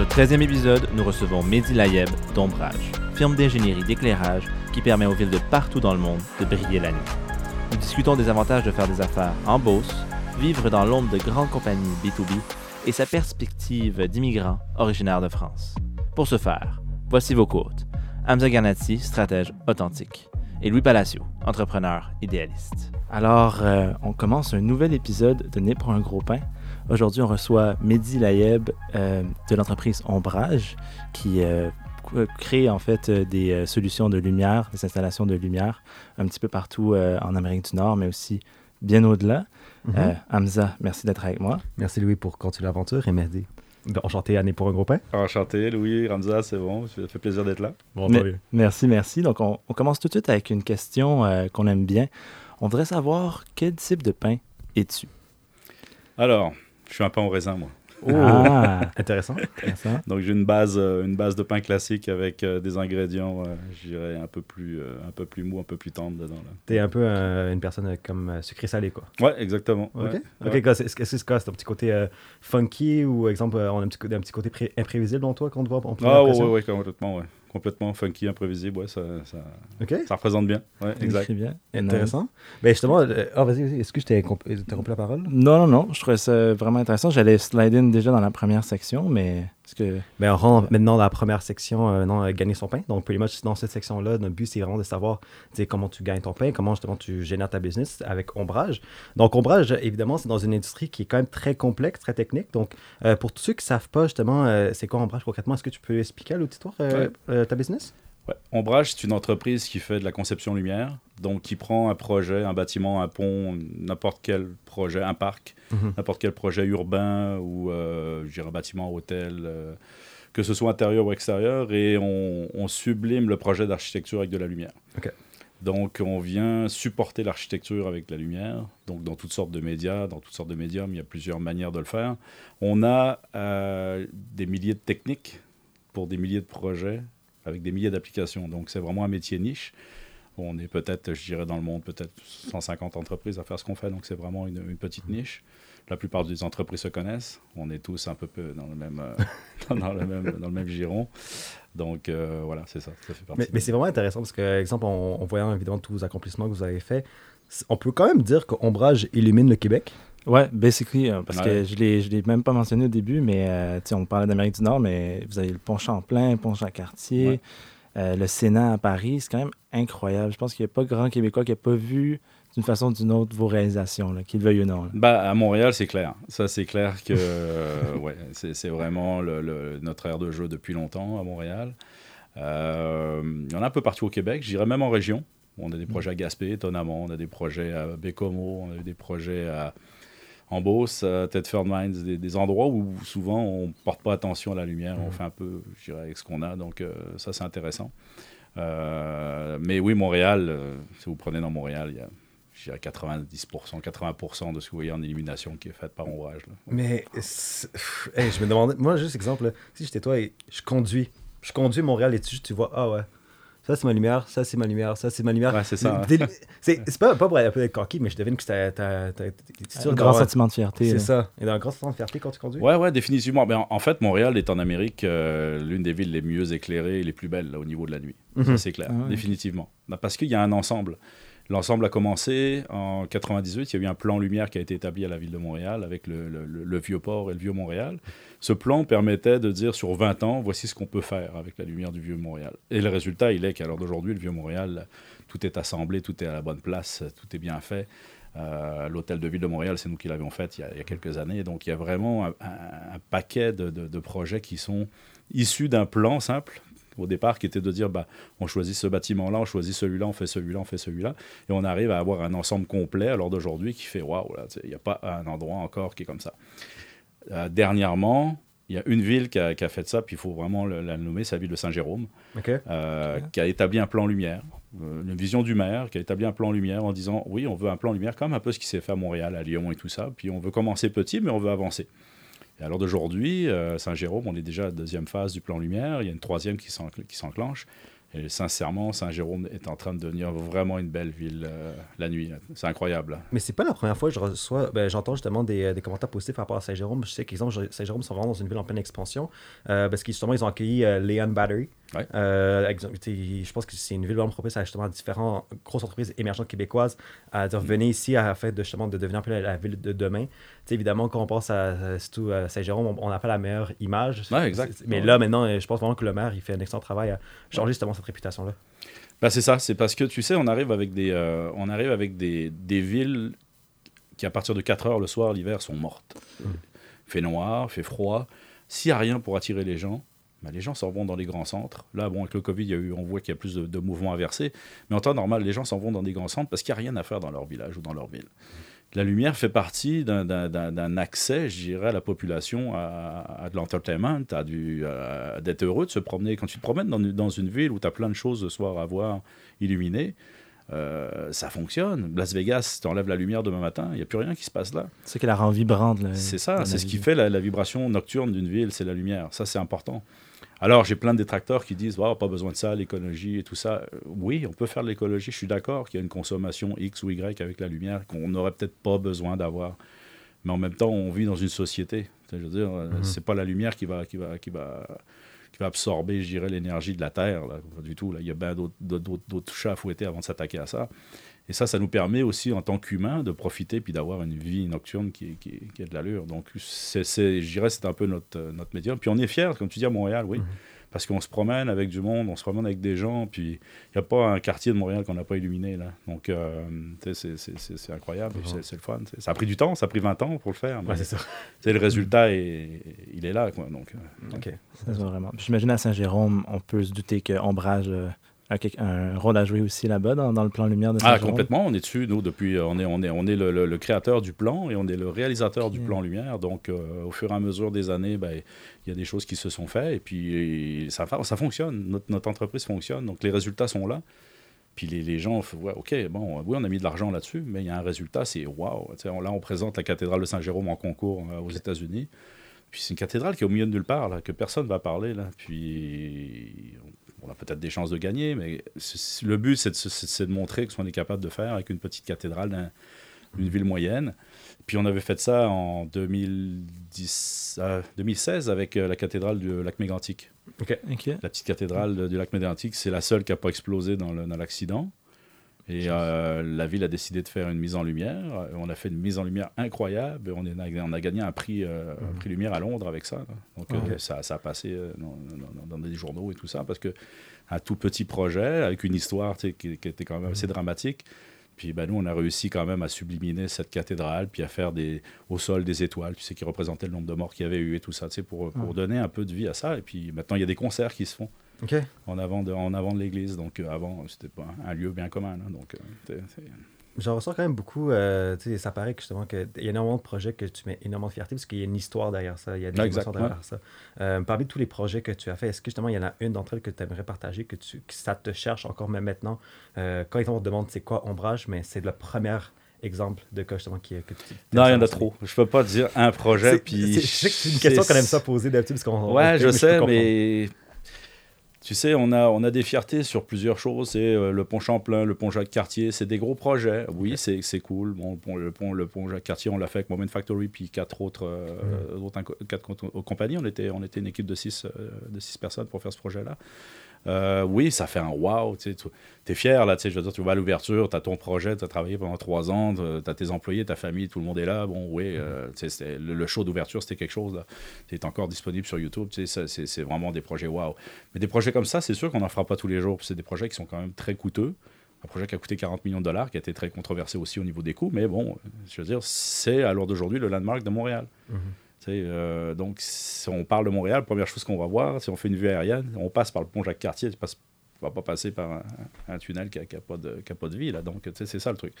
Ce 13e épisode, nous recevons Mehdi Layeb d'Ombrage, firme d'ingénierie d'éclairage qui permet aux villes de partout dans le monde de briller la nuit. Nous discutons des avantages de faire des affaires en Beauce, vivre dans l'ombre de grandes compagnies B2B et sa perspective d'immigrant originaire de France. Pour ce faire, voici vos côtes. Hamza Ganati, stratège authentique, et Louis Palacio, entrepreneur idéaliste. Alors, euh, on commence un nouvel épisode de Né pour un gros pain. Aujourd'hui, on reçoit Mehdi Layeb euh, de l'entreprise Ombrage qui euh, crée en fait euh, des euh, solutions de lumière, des installations de lumière un petit peu partout euh, en Amérique du Nord, mais aussi bien au-delà. Mhm. Euh, Hamza, merci d'être avec moi. Merci Louis pour continuer l'aventure et. Ben, Enchanté, Année pour un gros pain. Enchanté, Louis, Ramza, c'est bon, ça fait plaisir d'être là. Bon, Mais- merci, merci. Donc, on, on commence tout de suite avec une question euh, qu'on aime bien. On voudrait savoir quel type de pain es-tu? Alors, je suis un pain au raisin, moi. Ah, Intéressant. intéressant. Donc j'ai une base, euh, une base de pain classique avec euh, des ingrédients, euh, je dirais, un peu plus, euh, un peu plus mou, un peu plus tendre dedans. Là. T'es un peu une personne comme euh, sucré-salé, quoi. Ouais, exactement. Ok. ouais, Ok, ouais. est-ce que c'est quoi? C'est un petit côté euh, funky ou, exemple, on a un petit, côté- un petit côté pré- imprévisible dans toi qu'on te voit en première Ah ouais, impression? ouais, ouais, complètement, ouais. Complètement funky, imprévisible, ouais, ça, ça, Ok, ça représente bien. Ouais, exact. Très bien. intéressant. Ben justement, euh, ah, vas-y, est-ce que je t'ai comp- interrompu la parole? Non, non, non. Je trouvais ça vraiment intéressant. J'allais slide in déjà dans la première section, mais est-ce que. Ben, on rentre maintenant dans la première section, euh, non, euh, gagner son pain. Donc, pretty much, dans cette section-là, notre but, c'est vraiment de savoir tu sais, comment tu gagnes ton pain, comment justement tu génères ta business avec Ombrage. Donc, Ombrage, évidemment, c'est dans une industrie qui est quand même très complexe, très technique. Donc, euh, pour tous ceux qui ne savent pas justement euh, c'est quoi Ombrage concrètement, est-ce que tu peux expliquer à l'auditoire euh, euh, ta business? Ouais. Ombrage, c'est une entreprise qui fait de la conception lumière, donc qui prend un projet, un bâtiment, un pont, n'importe quel projet, un parc, Mhm. n'importe quel projet urbain ou, euh, je dirais, un bâtiment, hôtel, euh, que ce soit intérieur ou extérieur, et on, on sublime le projet d'architecture avec de la lumière. Donc, on vient supporter l'architecture avec la lumière, donc dans toutes sortes de médias, dans toutes sortes de médiums, il y a plusieurs manières de le faire. On a euh, des milliers de techniques pour des milliers de projets avec des milliers d'applications. Donc, c'est vraiment un métier niche. On est peut-être, je dirais, dans le monde, peut-être 150 entreprises à faire ce qu'on fait. Donc, c'est vraiment une, une petite niche. La plupart des entreprises se connaissent. On est tous un peu peu dans le même, euh, dans le même, dans le même giron. Donc, euh, voilà, c'est ça. Ça fait partie Mais, c'est vraiment intéressant parce que, exemple, en, en voyant évidemment tous vos accomplissements que vous avez faits, on peut quand même dire qu'Ombrage illumine le Québec? Ouais, basically, euh, parce que je l'ai, je l'ai même pas mentionné au début, mais euh, on parlait d'Amérique du Nord, mais vous avez le pont Champlain, le pont Jacques-Cartier, Ouais. euh, le Sénat à Paris, c'est quand même incroyable. Je pense qu'il n'y a pas grand Québécois qui n'a pas vu d'une façon ou d'une autre vos réalisations, là, qu'il le veuille ou non. là. Bah, à Montréal, c'est clair. Ça, c'est clair que euh, ouais, c'est c'est vraiment le- le- notre aire de jeu depuis longtemps à Montréal. Il y en a un peu partout au Québec, j'irais même en région. On a des projets à Gaspé, étonnamment. On a des projets à Bécomo, on a eu des projets à, en Beauce, à Thetford Mines, des, des endroits où souvent on ne porte pas attention à la lumière. On fait un peu, je dirais, avec ce qu'on a. Donc, euh, ça, c'est intéressant. Euh, mais oui, Montréal, euh, si vous prenez dans Montréal, il y a je dirais 90%, 80% de ce que vous voyez en illumination qui est faite par ombrage. là. Mais hey, je me demandais, moi, juste exemple, là, si j'étais toi et je conduis, je conduis Montréal et tu, tu vois, ah ouais, ça c'est ma lumière, ça c'est ma lumière, ça c'est ma lumière. Ouais, c'est ça, hein. C'est pas, pas pour un peu être cocky, mais je devine que t'as. t'as- t'as- t'es sûr Un grand sentiment de fierté. C'est ça. Et dans un grand sentiment de fierté quand tu conduis? Ouais, ouais, définitivement. Mais en, en fait, Montréal est en Amérique euh, l'une des villes les mieux éclairées et les plus belles là, au niveau de la nuit. Mhm. Ça, c'est clair, Ah ouais. définitivement. Bah, Parce qu'il y a un ensemble. L'ensemble a commencé en 98. Il y a eu un plan lumière qui a été établi à la ville de Montréal avec le, le Vieux-Port et le Vieux-Montréal. Ce plan permettait de dire sur 20 ans, voici ce qu'on peut faire avec la lumière du Vieux-Montréal. Et le résultat, il est qu'à l'heure d'aujourd'hui, le Vieux-Montréal, tout est assemblé, tout est à la bonne place, tout est bien fait. Euh, L'hôtel de ville de Montréal, c'est nous qui l'avions fait il y, a, quelques années. Donc il y a vraiment un, paquet de projets qui sont issus d'un plan simple au départ, qui était de dire bah, on choisit ce bâtiment-là, on choisit celui-là, on fait celui-là, on fait celui-là. Et on arrive à avoir un ensemble complet à l'heure d'aujourd'hui qui fait waouh, il n'y a pas un endroit encore qui est comme ça. Euh, dernièrement, il y a une ville qui a, qui a fait ça, puis il faut vraiment le- la nommer, c'est la ville de Saint-Jérôme, euh, qui a établi un plan lumière, euh, une vision du maire, qui a établi un plan lumière en disant oui, on veut un plan lumière, comme un peu ce qui s'est fait à Montréal, à Lyon et tout ça, puis on veut commencer petit, mais on veut avancer. Et alors d'aujourd'hui, euh, Saint-Jérôme, on est déjà à la deuxième phase du plan lumière, il y a une troisième qui s'encl- qui s'enclenche. Et sincèrement, Saint-Jérôme est en train de devenir vraiment une belle ville euh, la nuit. C'est incroyable. Mais c'est pas la première fois que je reçois, ben, j'entends justement des, euh, des commentaires positifs par rapport à Saint-Jérôme. Je sais qu'exemple, Saint-Jérôme sont vraiment dans une ville en pleine expansion parce qu'ils ils ont accueilli euh, Leon Battery. Ouais. Euh, exemple, je pense que c'est une ville vraiment propice à justement différentes grosses entreprises émergentes québécoises à dire venez ici afin de justement de devenir un peu la, la ville de demain. Évidemment, quand on pense à, à- surtout à Saint-Jérôme, on- n'a pas la meilleure image. Ouais, exact. C'est- Mais Ouais. là, maintenant, euh, je pense vraiment que le maire il fait un excellent travail à changer justement cette réputation-là. Ben, c'est ça, c'est parce que tu sais, on arrive avec des, euh, on arrive avec des, des villes qui, à partir de 4 heures le soir, l'hiver, sont mortes. Fait noir, fait froid. S'il n'y a rien pour attirer les gens, ben, les gens s'en vont dans les grands centres. Là, bon, avec le Covid, il y a eu, on voit qu'il y a plus de, de mouvements inversés. Mais en temps normal, les gens s'en vont dans des grands centres parce qu'il n'y a rien à faire dans leur village ou dans leur ville. La lumière fait partie d'un- accès, je dirais, à la population à, à de l'entertainment, à d'être heureux de se promener. Quand tu te promènes dans une, dans une ville où tu as plein de choses le soir à voir illuminées, euh, ça fonctionne. Las Vegas, si tu enlèves la lumière demain matin, il n'y a plus rien qui se passe là. C'est qui la rend vibrante. C'est ça, c'est ce qui fait la, la vibration nocturne d'une ville, c'est la lumière. Ça, c'est important. Alors, j'ai plein de détracteurs qui disent Wow, pas besoin de ça, l'écologie et tout ça. Oui, on peut faire de l'écologie. Je suis d'accord qu'il y a une consommation X ou Y avec la lumière qu'on n'aurait peut-être pas besoin d'avoir. Mais en même temps, on vit dans une société. Je veux dire, euh, c'est pas la lumière qui va, qui va, qui va, qui va absorber, je dirais, l'énergie de la Terre. Là. Pas du tout. Là. Il y a bien d'autres- d'autres d'autres chats à fouetter avant de s'attaquer à ça. Et ça, ça nous permet aussi, en tant qu'humains, de profiter puis d'avoir une vie nocturne qui, qui, qui a de l'allure. Donc, c'est, je dirais, c'est un peu notre, euh, notre médium. Puis on est fiers, comme tu dis, à Montréal, oui. Parce qu'on se promène avec du monde, on se promène avec des gens, puis il n'y a pas un quartier de Montréal qu'on n'a pas illuminé, là. Donc, euh, c'est, incroyable, c'est, le fun. Ça a pris du temps, ça a pris 20 ans pour le faire, mais Ouais, c'est ça. le résultat, est, il est là, quoi. Donc, euh, OK. Vraiment. J'imagine à Saint-Jérôme, on peut se douter que Ombrage euh, un rôle à jouer aussi là-bas dans, dans le plan lumière de Ah, Saint-Jérôme? complètement. On est dessus, nous, depuis. euh, On est, on est, on est le, le- le créateur du plan et on est le réalisateur du plan lumière. Donc, euh, au fur et à mesure des années, ben, il y a des choses qui se sont faites et puis et ça, ça fonctionne. Notre, notre entreprise fonctionne. Donc, les résultats sont là. Puis les, les gens, font, ouais, OK, bon, oui, on a mis de l'argent là-dessus, mais il y a un résultat, c'est on- Là, on présente la cathédrale de Saint-Jérôme en concours euh, aux États-Unis. Puis c'est une cathédrale qui est au milieu de nulle part, là, que personne ne va parler. Là. Puis on a peut-être des chances de gagner, mais le but, c'est de, montrer ce qu'on est capable de faire avec une petite cathédrale d'un- d'une ville moyenne. Puis on avait fait ça en 2010, euh, 2016 avec euh, la cathédrale du lac Mégantic. OK. La petite cathédrale du lac Mégantic, c'est la seule qui n'a pas explosé dans l'accident. Et euh, la ville a décidé de faire une mise en lumière. Euh, On a fait une mise en lumière incroyable. On, est- on a gagné un prix, euh, un prix lumière à Londres avec ça. Donc euh, Ok. ça, ça a passé euh, dans, dans- dans des journaux et tout ça parce que un tout petit projet avec une histoire qui, qui était quand même assez dramatique. Puis ben, nous, on a réussi quand même à subliminer cette cathédrale, puis à faire des, au sol des étoiles, tu sais, qui représentaient le nombre de morts qu'il y avait eu et tout ça, tu sais, pour, pour donner un peu de vie à ça. Et puis maintenant, il y a des concerts qui se font OK. en avant de, en avant de l'église. Donc euh, avant, c'était pas un lieu bien commun. Donc, euh, c'est- c'est- J'en ressens quand même beaucoup. euh, ça paraît que justement qu'il y a énormément de projets que tu mets énormément de fierté parce qu'il y a une histoire derrière ça. Il y a des exact, derrière ça. Euh, parmi tous les projets que tu as fait, est-ce que justement il y en a une d'entre elles que tu aimerais partager, que, tu, que ça te cherche encore même maintenant? Euh, Quand on te demande c'est quoi ombrage, mais c'est le premier exemple de cas justement qui, que tu. Non, il y en a trop. Je peux pas dire un projet. C'est- Puis c'est- je sais que c'est une question qu'on aime ça poser d'habitude parce qu'on. Ouais, on- je sais, mais tu sais, on a, on a des fiertés sur plusieurs choses. C'est euh, le pont Champlain, le pont Jacques-Cartier, c'est des gros projets. Oui, c'est c'est cool. Bon, le pont, le pont, Jacques-Cartier, on l'a fait avec Moment Factory, puis quatre autres, euh, autres quatre compagnies. On était, on était une équipe de six, euh, de six personnes pour faire ce projet-là. Euh, oui, ça fait un wow. Tu es fier, là. Tu je veux dire, tu vas à l'ouverture, tu as ton projet, tu as travaillé pendant trois ans, tu as tes employés, ta famille, tout le monde est là. Bon, oui, euh, tu le, show d'ouverture, c'était quelque chose. là. C'est encore disponible sur YouTube. Tu c'est vraiment des projets wow. Mais des projets comme ça, c'est sûr qu'on n'en fera pas tous les jours. C'est des projets qui sont quand même très coûteux. Un projet qui a coûté 40 millions de dollars, qui a été très controversé aussi au niveau des coûts. Mais bon, je veux dire, c'est à l'heure d'aujourd'hui le landmark de Montréal. Tu sais, euh, donc, si on parle de Montréal, première chose qu'on va voir, si on fait une vue aérienne, on passe par le pont Jacques-Cartier, tu on va pas passer par un, un tunnel qui n'a pas, de- pas vie. Là. Donc, tu c'est ça le truc.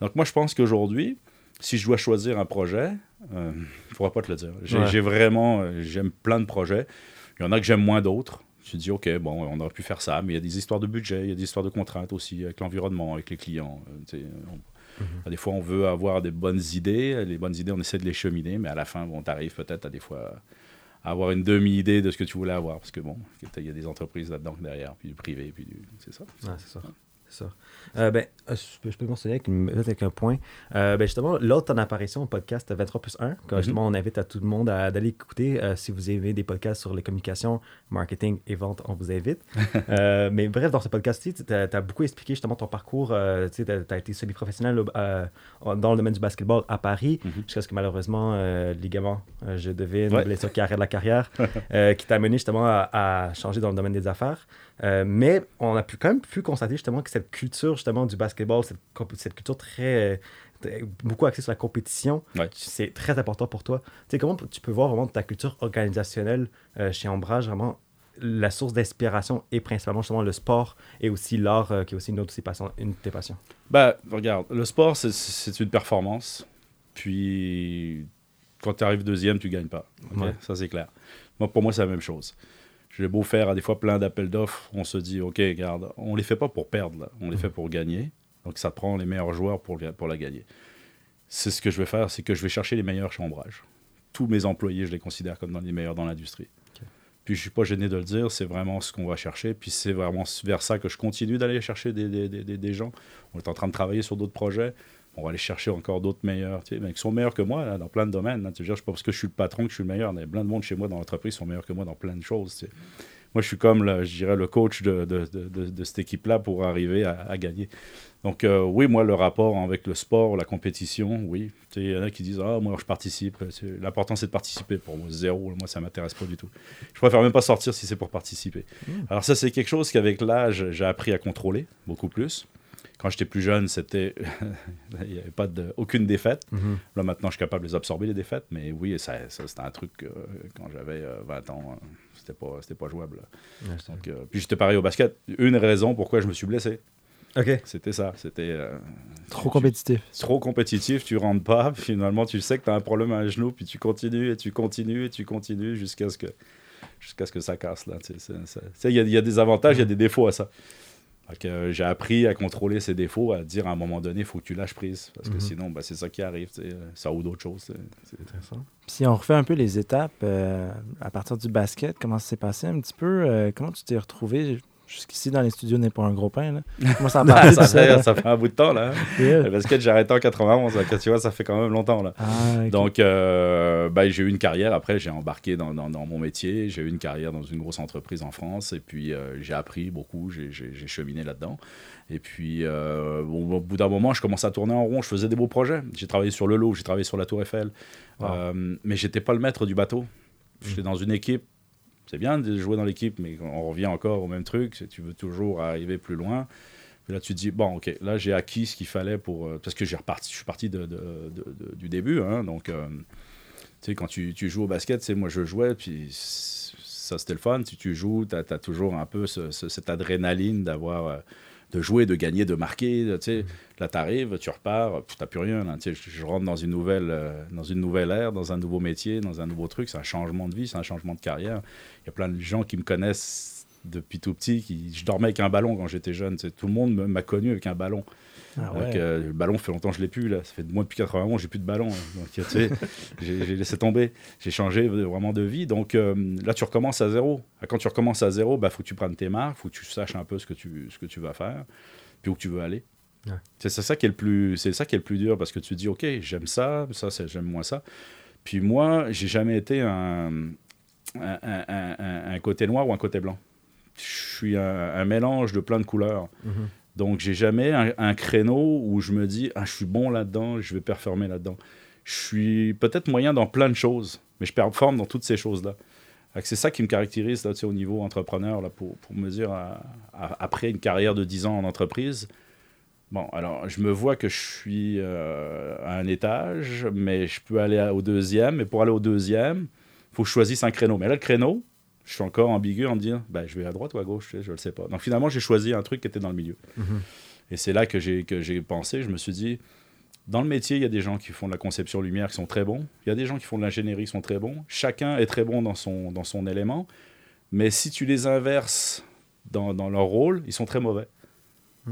Donc, moi, je pense qu'aujourd'hui, si je dois choisir un projet, euh, je ne pourrais pas te le dire. J'ai Ouais. vraiment, euh, j'aime plein de projets. Il y en a que j'aime moins d'autres. Me dis, OK, bon, on aurait pu faire ça, mais il y a des histoires de budget, il y a des histoires de contraintes aussi avec l'environnement, avec les clients. Euh, on- Des fois, on veut avoir des bonnes idées. Les bonnes idées, on essaie de les cheminer, mais à la fin, bon, tu arrives peut-être à des fois à avoir une demi-idée de ce que tu voulais avoir. Parce que bon, il y a des entreprises là-dedans derrière, puis du privé, puis du. C'est ça. Ouais, c'est ça. C'est ça. Euh, ben, euh, je peux, je peux mentionner avec, un point. Euh, ben, justement, de ton apparition au podcast 23 plus 1, quand Mhm. justement on invite à tout le monde à- d'aller écouter. euh, si vous aimez des podcasts sur les communications, marketing et vente, on vous invite. Mais bref, dans ce podcast-ci, tu as, beaucoup expliqué justement ton parcours. tu as, été semi-professionnel dans le domaine du basketball à Paris, Mhm. jusqu'à ce que malheureusement, ligament, je devine, Ouais. blessure qui arrête la carrière, qui t'a amené justement à, à changer dans le domaine des affaires. Euh, mais on a pu quand même pu constater justement que cette culture justement du basketball, cette, cette culture très, très- beaucoup axée sur la compétition, Ouais. c'est très important pour toi. Tu sais, comment tu peux voir vraiment ta culture organisationnelle euh, chez Ombrage, vraiment la source d'inspiration est principalement justement le sport et aussi l'art, euh, qui est aussi une autre de tes passions. Une de tes passions? Bah, regarde, le sport, c'est- une performance. Puis, quand tu arrives deuxième, tu gagnes pas. Ok? Ouais. Ça, c'est clair. Moi, pour moi, c'est la même chose. J'ai beau faire à des fois plein d'appels d'offres, on se dit, OK, regarde, on les fait pas pour perdre, là. on les fait pour gagner. Donc, ça prend les meilleurs joueurs pour, la gagner. C'est ce que je vais faire, c'est que je vais chercher les meilleurs chez Ombrage. Tous mes employés, je les considère comme dans les meilleurs dans l'industrie. Puis je suis pas gêné de le dire, c'est vraiment ce qu'on va chercher. Puis c'est vraiment vers ça que je continue d'aller chercher des, des, des- des- des gens. On est en train de travailler sur d'autres projets. On va aller chercher encore d'autres meilleurs, tu sais, mais qui sont meilleurs que moi là, dans plein de domaines. hein. Tu dire, c'est pas parce que je suis le patron que je suis le meilleur. Il y a plein de monde chez moi dans l'entreprise qui sont meilleurs que moi dans plein de choses. tu sais. Moi, je suis comme, le- je dirais, le coach de, de, de- cette équipe-là pour arriver à, à gagner. Donc, euh, oui, moi, le rapport avec le sport, la compétition, oui. Sais, Il y en a qui disent Ah, moi, je participe. C'est- L'important, c'est de participer. Pour moi, zéro. Moi, ça m'intéresse pas du tout. Je préfère même pas sortir si c'est pour participer. Alors, ça, c'est quelque chose qu'avec l'âge, j'ai appris à contrôler beaucoup plus. Quand j'étais plus jeune, c'était. Il n'y avait pas de... aucune défaite. Là, maintenant, je suis capable de les absorber, les défaites. Mais oui, ça, ça, c'était un truc, euh, quand j'avais euh, 20 ans, euh, c'était pas, c'était pas jouable. Donc, euh, puis j'étais pareil au basket. Une raison pourquoi je me suis blessé, Ok. c'était ça. C'était euh, Trop compétitif. trop compétitif, tu rentres pas. Finalement, tu sais que tu as un problème à un genou, puis tu continues et tu continues et tu continues jusqu'à ce que jusqu'à ce que ça casse. là. Tu sais, tu y, il y a des avantages, il y a des défauts à ça. Que, euh, j'ai appris à contrôler ces défauts, à dire à un moment donné, il faut que tu lâches prise. Parce que Mhm. sinon, ben, c'est ça qui arrive. sais, Ça ou d'autres choses. c'est- c'est- Intéressant. Si on refait un peu les étapes euh, à partir du basket, comment ça s'est passé un petit peu? euh, comment tu t'es retrouvé jusqu'ici dans les studios n'est pas un gros pain? Là? Comment ça ça, fait, ça fait un bout de temps, là. Yeah. Le basket, j'ai arrêté en 91. là, que tu vois, ça fait quand même longtemps, là. Ah. Donc, euh, ben, j'ai eu une carrière. Après, j'ai embarqué dans, dans- dans mon métier. J'ai eu une carrière dans une grosse entreprise en France. Et puis, euh, j'ai appris beaucoup. J'ai cheminé là-dedans. Et puis, euh, bon, au bout d'un moment, je commençais à tourner en rond. Je faisais des beaux projets. J'ai travaillé sur le lot. J'ai travaillé sur la Tour Eiffel. Wow. Mais j'étais pas le maître du bateau. J'étais dans une équipe. C'est bien de jouer dans l'équipe, mais on revient encore au même truc. Tu veux toujours arriver plus loin. Là, tu te dis, bon, OK, là, j'ai acquis ce qu'il fallait pour. euh, parce que reparti, je suis parti de, du début. hein, donc, euh, tu sais, quand tu, joues au basket, c'est moi, je jouais, puis ça, c'était le fun. Si tu joues, tu as, toujours un peu ce- ce- cette adrénaline d'avoir. euh, de jouer, de gagner, de marquer. Tu sais, Là, tu arrives, tu repars, tu n'as plus rien. Là, tu sais, je, je rentre dans une, nouvelle, euh, dans une nouvelle ère, dans un nouveau métier, dans un nouveau truc. C'est un changement de vie, c'est un changement de carrière. Il y a plein de gens qui me connaissent depuis tout petit. Qui, je dormais avec un ballon quand j'étais jeune. tout le monde m'a connu avec un ballon. Ah ouais. euh, le ballon, fait longtemps que je l'ai plus. Là. Ça fait moi depuis 81 ans, j'ai plus de ballon. hein. Donc, tu sais, j'ai laissé tomber. J'ai changé vraiment de vie. Donc euh, là, tu recommences à zéro. Quand tu recommences à zéro, il faut que tu prennes tes marques, il faut que tu saches un peu ce que tu, ce que tu vas faire, puis où tu veux aller. Ouais. C'est ça qui est le plus, c'est ça qui est le plus dur parce que tu te dis, ok, j'aime ça, ça, c'est- j'aime moins ça. Puis moi, j'ai jamais été un, un, un- un- un côté noir ou un côté blanc. Je suis un, un mélange de plein de couleurs. Mhm. Donc, j'ai jamais un, créneau où je me dis, ah, je suis bon là-dedans, je vais performer là-dedans. Je suis peut-être moyen dans plein de choses, mais je performe dans toutes ces choses-là. C'est ça qui me caractérise là, au niveau entrepreneur, là, pour, pour me dire, à- après une carrière de 10 ans en entreprise, Bon, alors, je me vois que je suis euh, à un étage, mais je peux aller au deuxième. Mais pour aller au deuxième, il faut que je choisisse un créneau. Mais là, le créneau, je suis encore ambigu en me disant, ben, je vais à droite ou à gauche, je ne le sais pas. Donc, finalement, j'ai choisi un truc qui était dans le milieu. Mhm. Et c'est là que j'ai, que j'ai pensé, je me suis dit, dans le métier, il y a des gens qui font de la conception lumière qui sont très bons. Il y a des gens qui font de l'ingénierie qui sont très bons. Chacun est très bon dans son, dans son élément. Mais si tu les inverses dans, dans leur rôle, ils sont très mauvais.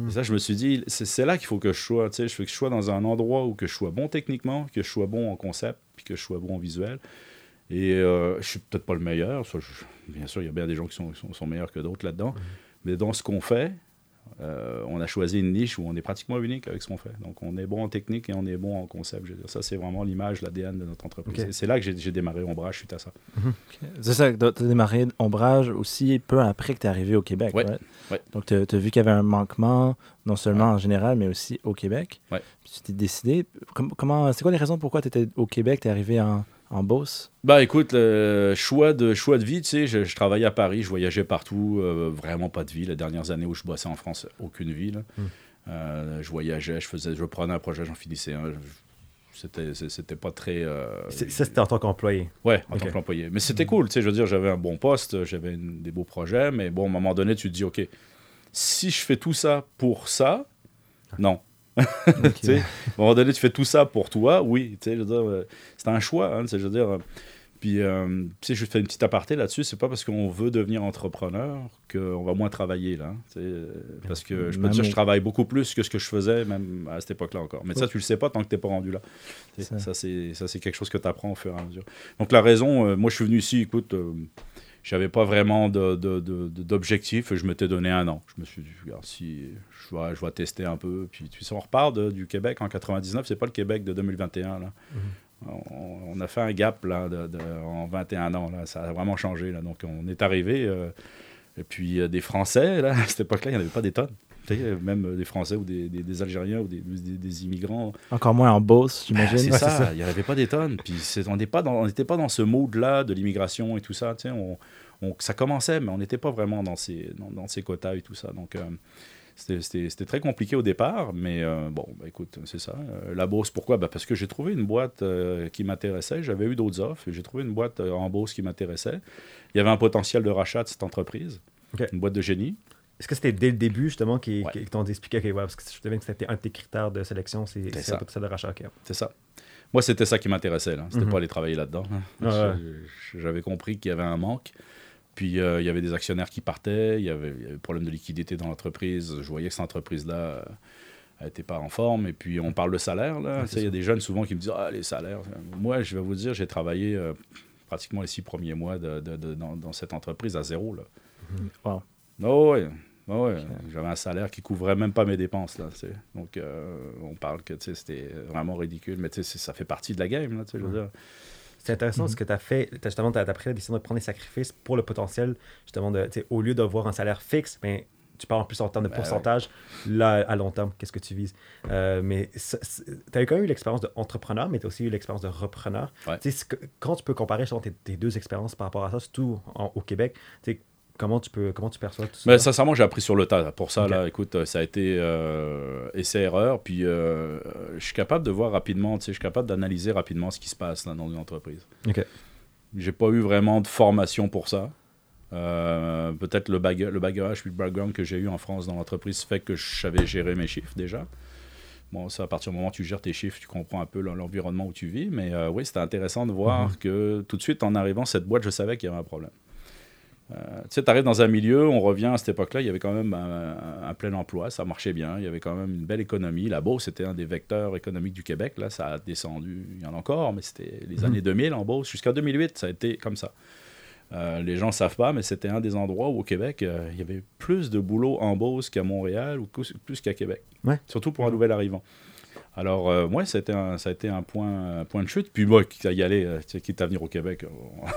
Et ça, je me suis dit, c'est, là qu'il faut que je sois. Je veux que je sois dans un endroit où que je sois bon techniquement, que je sois bon en concept, puis que je sois bon en visuel. Et euh, je suis peut-être pas le meilleur. ça, je- bien sûr, il y a bien des gens qui sont, sont, sont meilleurs que d'autres là-dedans. Mais dans ce qu'on fait, euh, on a choisi une niche où on est pratiquement unique avec ce qu'on fait. Donc, on est bon en technique et on est bon en concept. Je veux dire, ça, c'est vraiment l'image, l'ADN de notre entreprise. C'est là que j'ai, démarré Ombrage suite à ça. C'est ça, tu as démarré Ombrage aussi peu après que tu es arrivé au Québec. Ouais, right? ouais. Donc, tu as vu qu'il y avait un manquement, non seulement en général, mais aussi au Québec. Puis tu t'es décidé. com- comment, c'est quoi les raisons pourquoi tu étais au Québec, tu es arrivé en, en Beauce? Bah écoute, le choix de, choix de vie, tu sais, je, je travaillais à Paris, je voyageais partout, euh, vraiment pas de vie. Les dernières années où je bossais en France, aucune vie. là. Mm. Euh, je voyageais, je faisais, je prenais un projet, j'en finissais un. C'était, pas très. euh, Ça, c'était en tant qu'employé. Ouais, en tant qu'employé. Mais c'était cool, tu sais, je veux dire, j'avais un bon poste, j'avais des beaux projets, mais bon, à un moment donné, tu te dis, OK, si je fais tout ça pour ça, non. Sais, à un moment donné, tu fais tout ça pour toi, oui, je veux dire, euh, c'est un choix, hein, je veux dire. Puis, euh, tu sais, je fais une petite aparté là-dessus, c'est pas parce qu'on veut devenir entrepreneur qu'on va moins travailler, là. euh, parce que je peux te dire, je travaille beaucoup plus que ce que je faisais, même à cette époque-là encore. Mais ça, tu le sais pas tant que t'es pas rendu là. Ça. Ça, c'est quelque chose que tu apprends au fur et à mesure. Donc, la raison, euh, moi, je suis venu ici, écoute, euh, j'avais pas vraiment d'objectif, je m'étais donné un an. Je me suis dit, regarde, si je vais, je vais tester un peu, puis tu sais, on repart de- du Québec en 99, c'est pas le Québec de 2021, là. On, on a fait un gap là, de- de- en 21 ans. Là. Ça a vraiment changé. Là. Donc, on est arrivé. euh, et puis, euh, des Français, là, à cette époque-là, il n'y en avait pas des tonnes. Même euh, des Français ou des, des- des Algériens ou des, immigrants. Encore moins en Beauce, j'imagine. Ah, c'est Ouais, ça, il n'y en avait pas des tonnes. Puis, on n'était pas, dans- on n'était pas dans ce mood-là de l'immigration et tout ça. On, on- ça commençait, mais on n'était pas vraiment dans ces, dans, dans ces quotas et tout ça. Donc, c'était- très compliqué au départ, mais euh, bon, bah, écoute, c'est ça. Euh, la Beauce, pourquoi? Bah, Parce que j'ai trouvé une boîte euh, qui m'intéressait. J'avais eu d'autres offres j'ai trouvé une boîte en Beauce qui m'intéressait. Il y avait un potentiel de rachat de cette entreprise, une boîte de génie. Est-ce que c'était dès le début, justement, qui, Ouais. qui t'ont expliqué, OK, ouais, parce que je te que c'était un de tes critères de sélection, c'est un potentiel de rachat. ok. C'est ça. Moi, c'était ça qui m'intéressait. C'était Mhm. pas aller travailler là-dedans. hein. Ouais. J'avais compris qu'il y avait un manque. Puis, euh, il y avait des actionnaires qui partaient. Il y avait, il y avait problème de liquidité dans l'entreprise. Je voyais que cette entreprise-là euh, elle n'était pas en forme. Et puis, on parle de salaire. Là. Ouais, Tu sais, il y a des jeunes souvent qui me disent Ah, les salaires. Moi, je vais vous dire, j'ai travaillé euh, pratiquement les six premiers mois de- de- de- dans, dans cette entreprise à zéro. Là. Wow. Oh, ouais. Ah ouais, j'avais un salaire qui couvrait même pas mes dépenses. Là. Donc, euh, on parle que c'était vraiment ridicule, mais tu sais, c'est- ça fait partie de la game. Là, C'est intéressant ce que tu as fait. Justement, tu as, pris la décision de prendre des sacrifices pour le potentiel, justement, de, au lieu d'avoir un salaire fixe, ben, tu parles en plus en termes de Ben pourcentage, là, à long terme, qu'est-ce que tu vises? Euh, mais tu as quand même eu l'expérience d'entrepreneur, mais tu as aussi eu l'expérience de repreneur. Ouais. Que- quand tu peux comparer tes, tes deux expériences par rapport à ça, surtout en- au Québec, tu sais, comment tu, peux, comment tu perçois tout ça? Mais sincèrement, j'ai appris sur le tas. Pour ça, Ok. là, écoute, euh, ça a été euh, essai-erreur. Puis, euh, je suis capable de voir rapidement, tu sais, je suis capable d'analyser rapidement ce qui se passe là, dans une entreprise. Ok. J'ai pas eu vraiment de formation pour ça. Euh, Peut-être le, baga- le bagage puis le background que j'ai eu en France dans l'entreprise fait que je savais gérer mes chiffres déjà. Bon, ça, à partir du moment où tu gères tes chiffres, tu comprends un peu l'en- l'environnement où tu vis. Mais oui, c'était intéressant de voir que tout de suite, en arrivant, cette boîte, je savais qu'il y avait un problème. Euh, tu sais, tu arrives dans un milieu, on revient à cette époque-là, il y avait quand même un, un plein emploi, ça marchait bien, il y avait quand même une belle économie. La Beauce, c'était un des vecteurs économiques du Québec. Là, ça a descendu, il y en a encore, mais c'était les années 2000 en Beauce. Jusqu'à 2008, ça a été comme ça. Euh, les gens ne savent pas, mais c'était un des endroits où au Québec, euh, il y avait plus de boulot en Beauce qu'à Montréal ou plus plus qu'à Québec. Ouais. Surtout pour un nouvel arrivant. Alors, euh, moi, ça a été un, ça a été un point, un point de chute. Puis moi, quitte à y aller, euh, quitte à venir au Québec,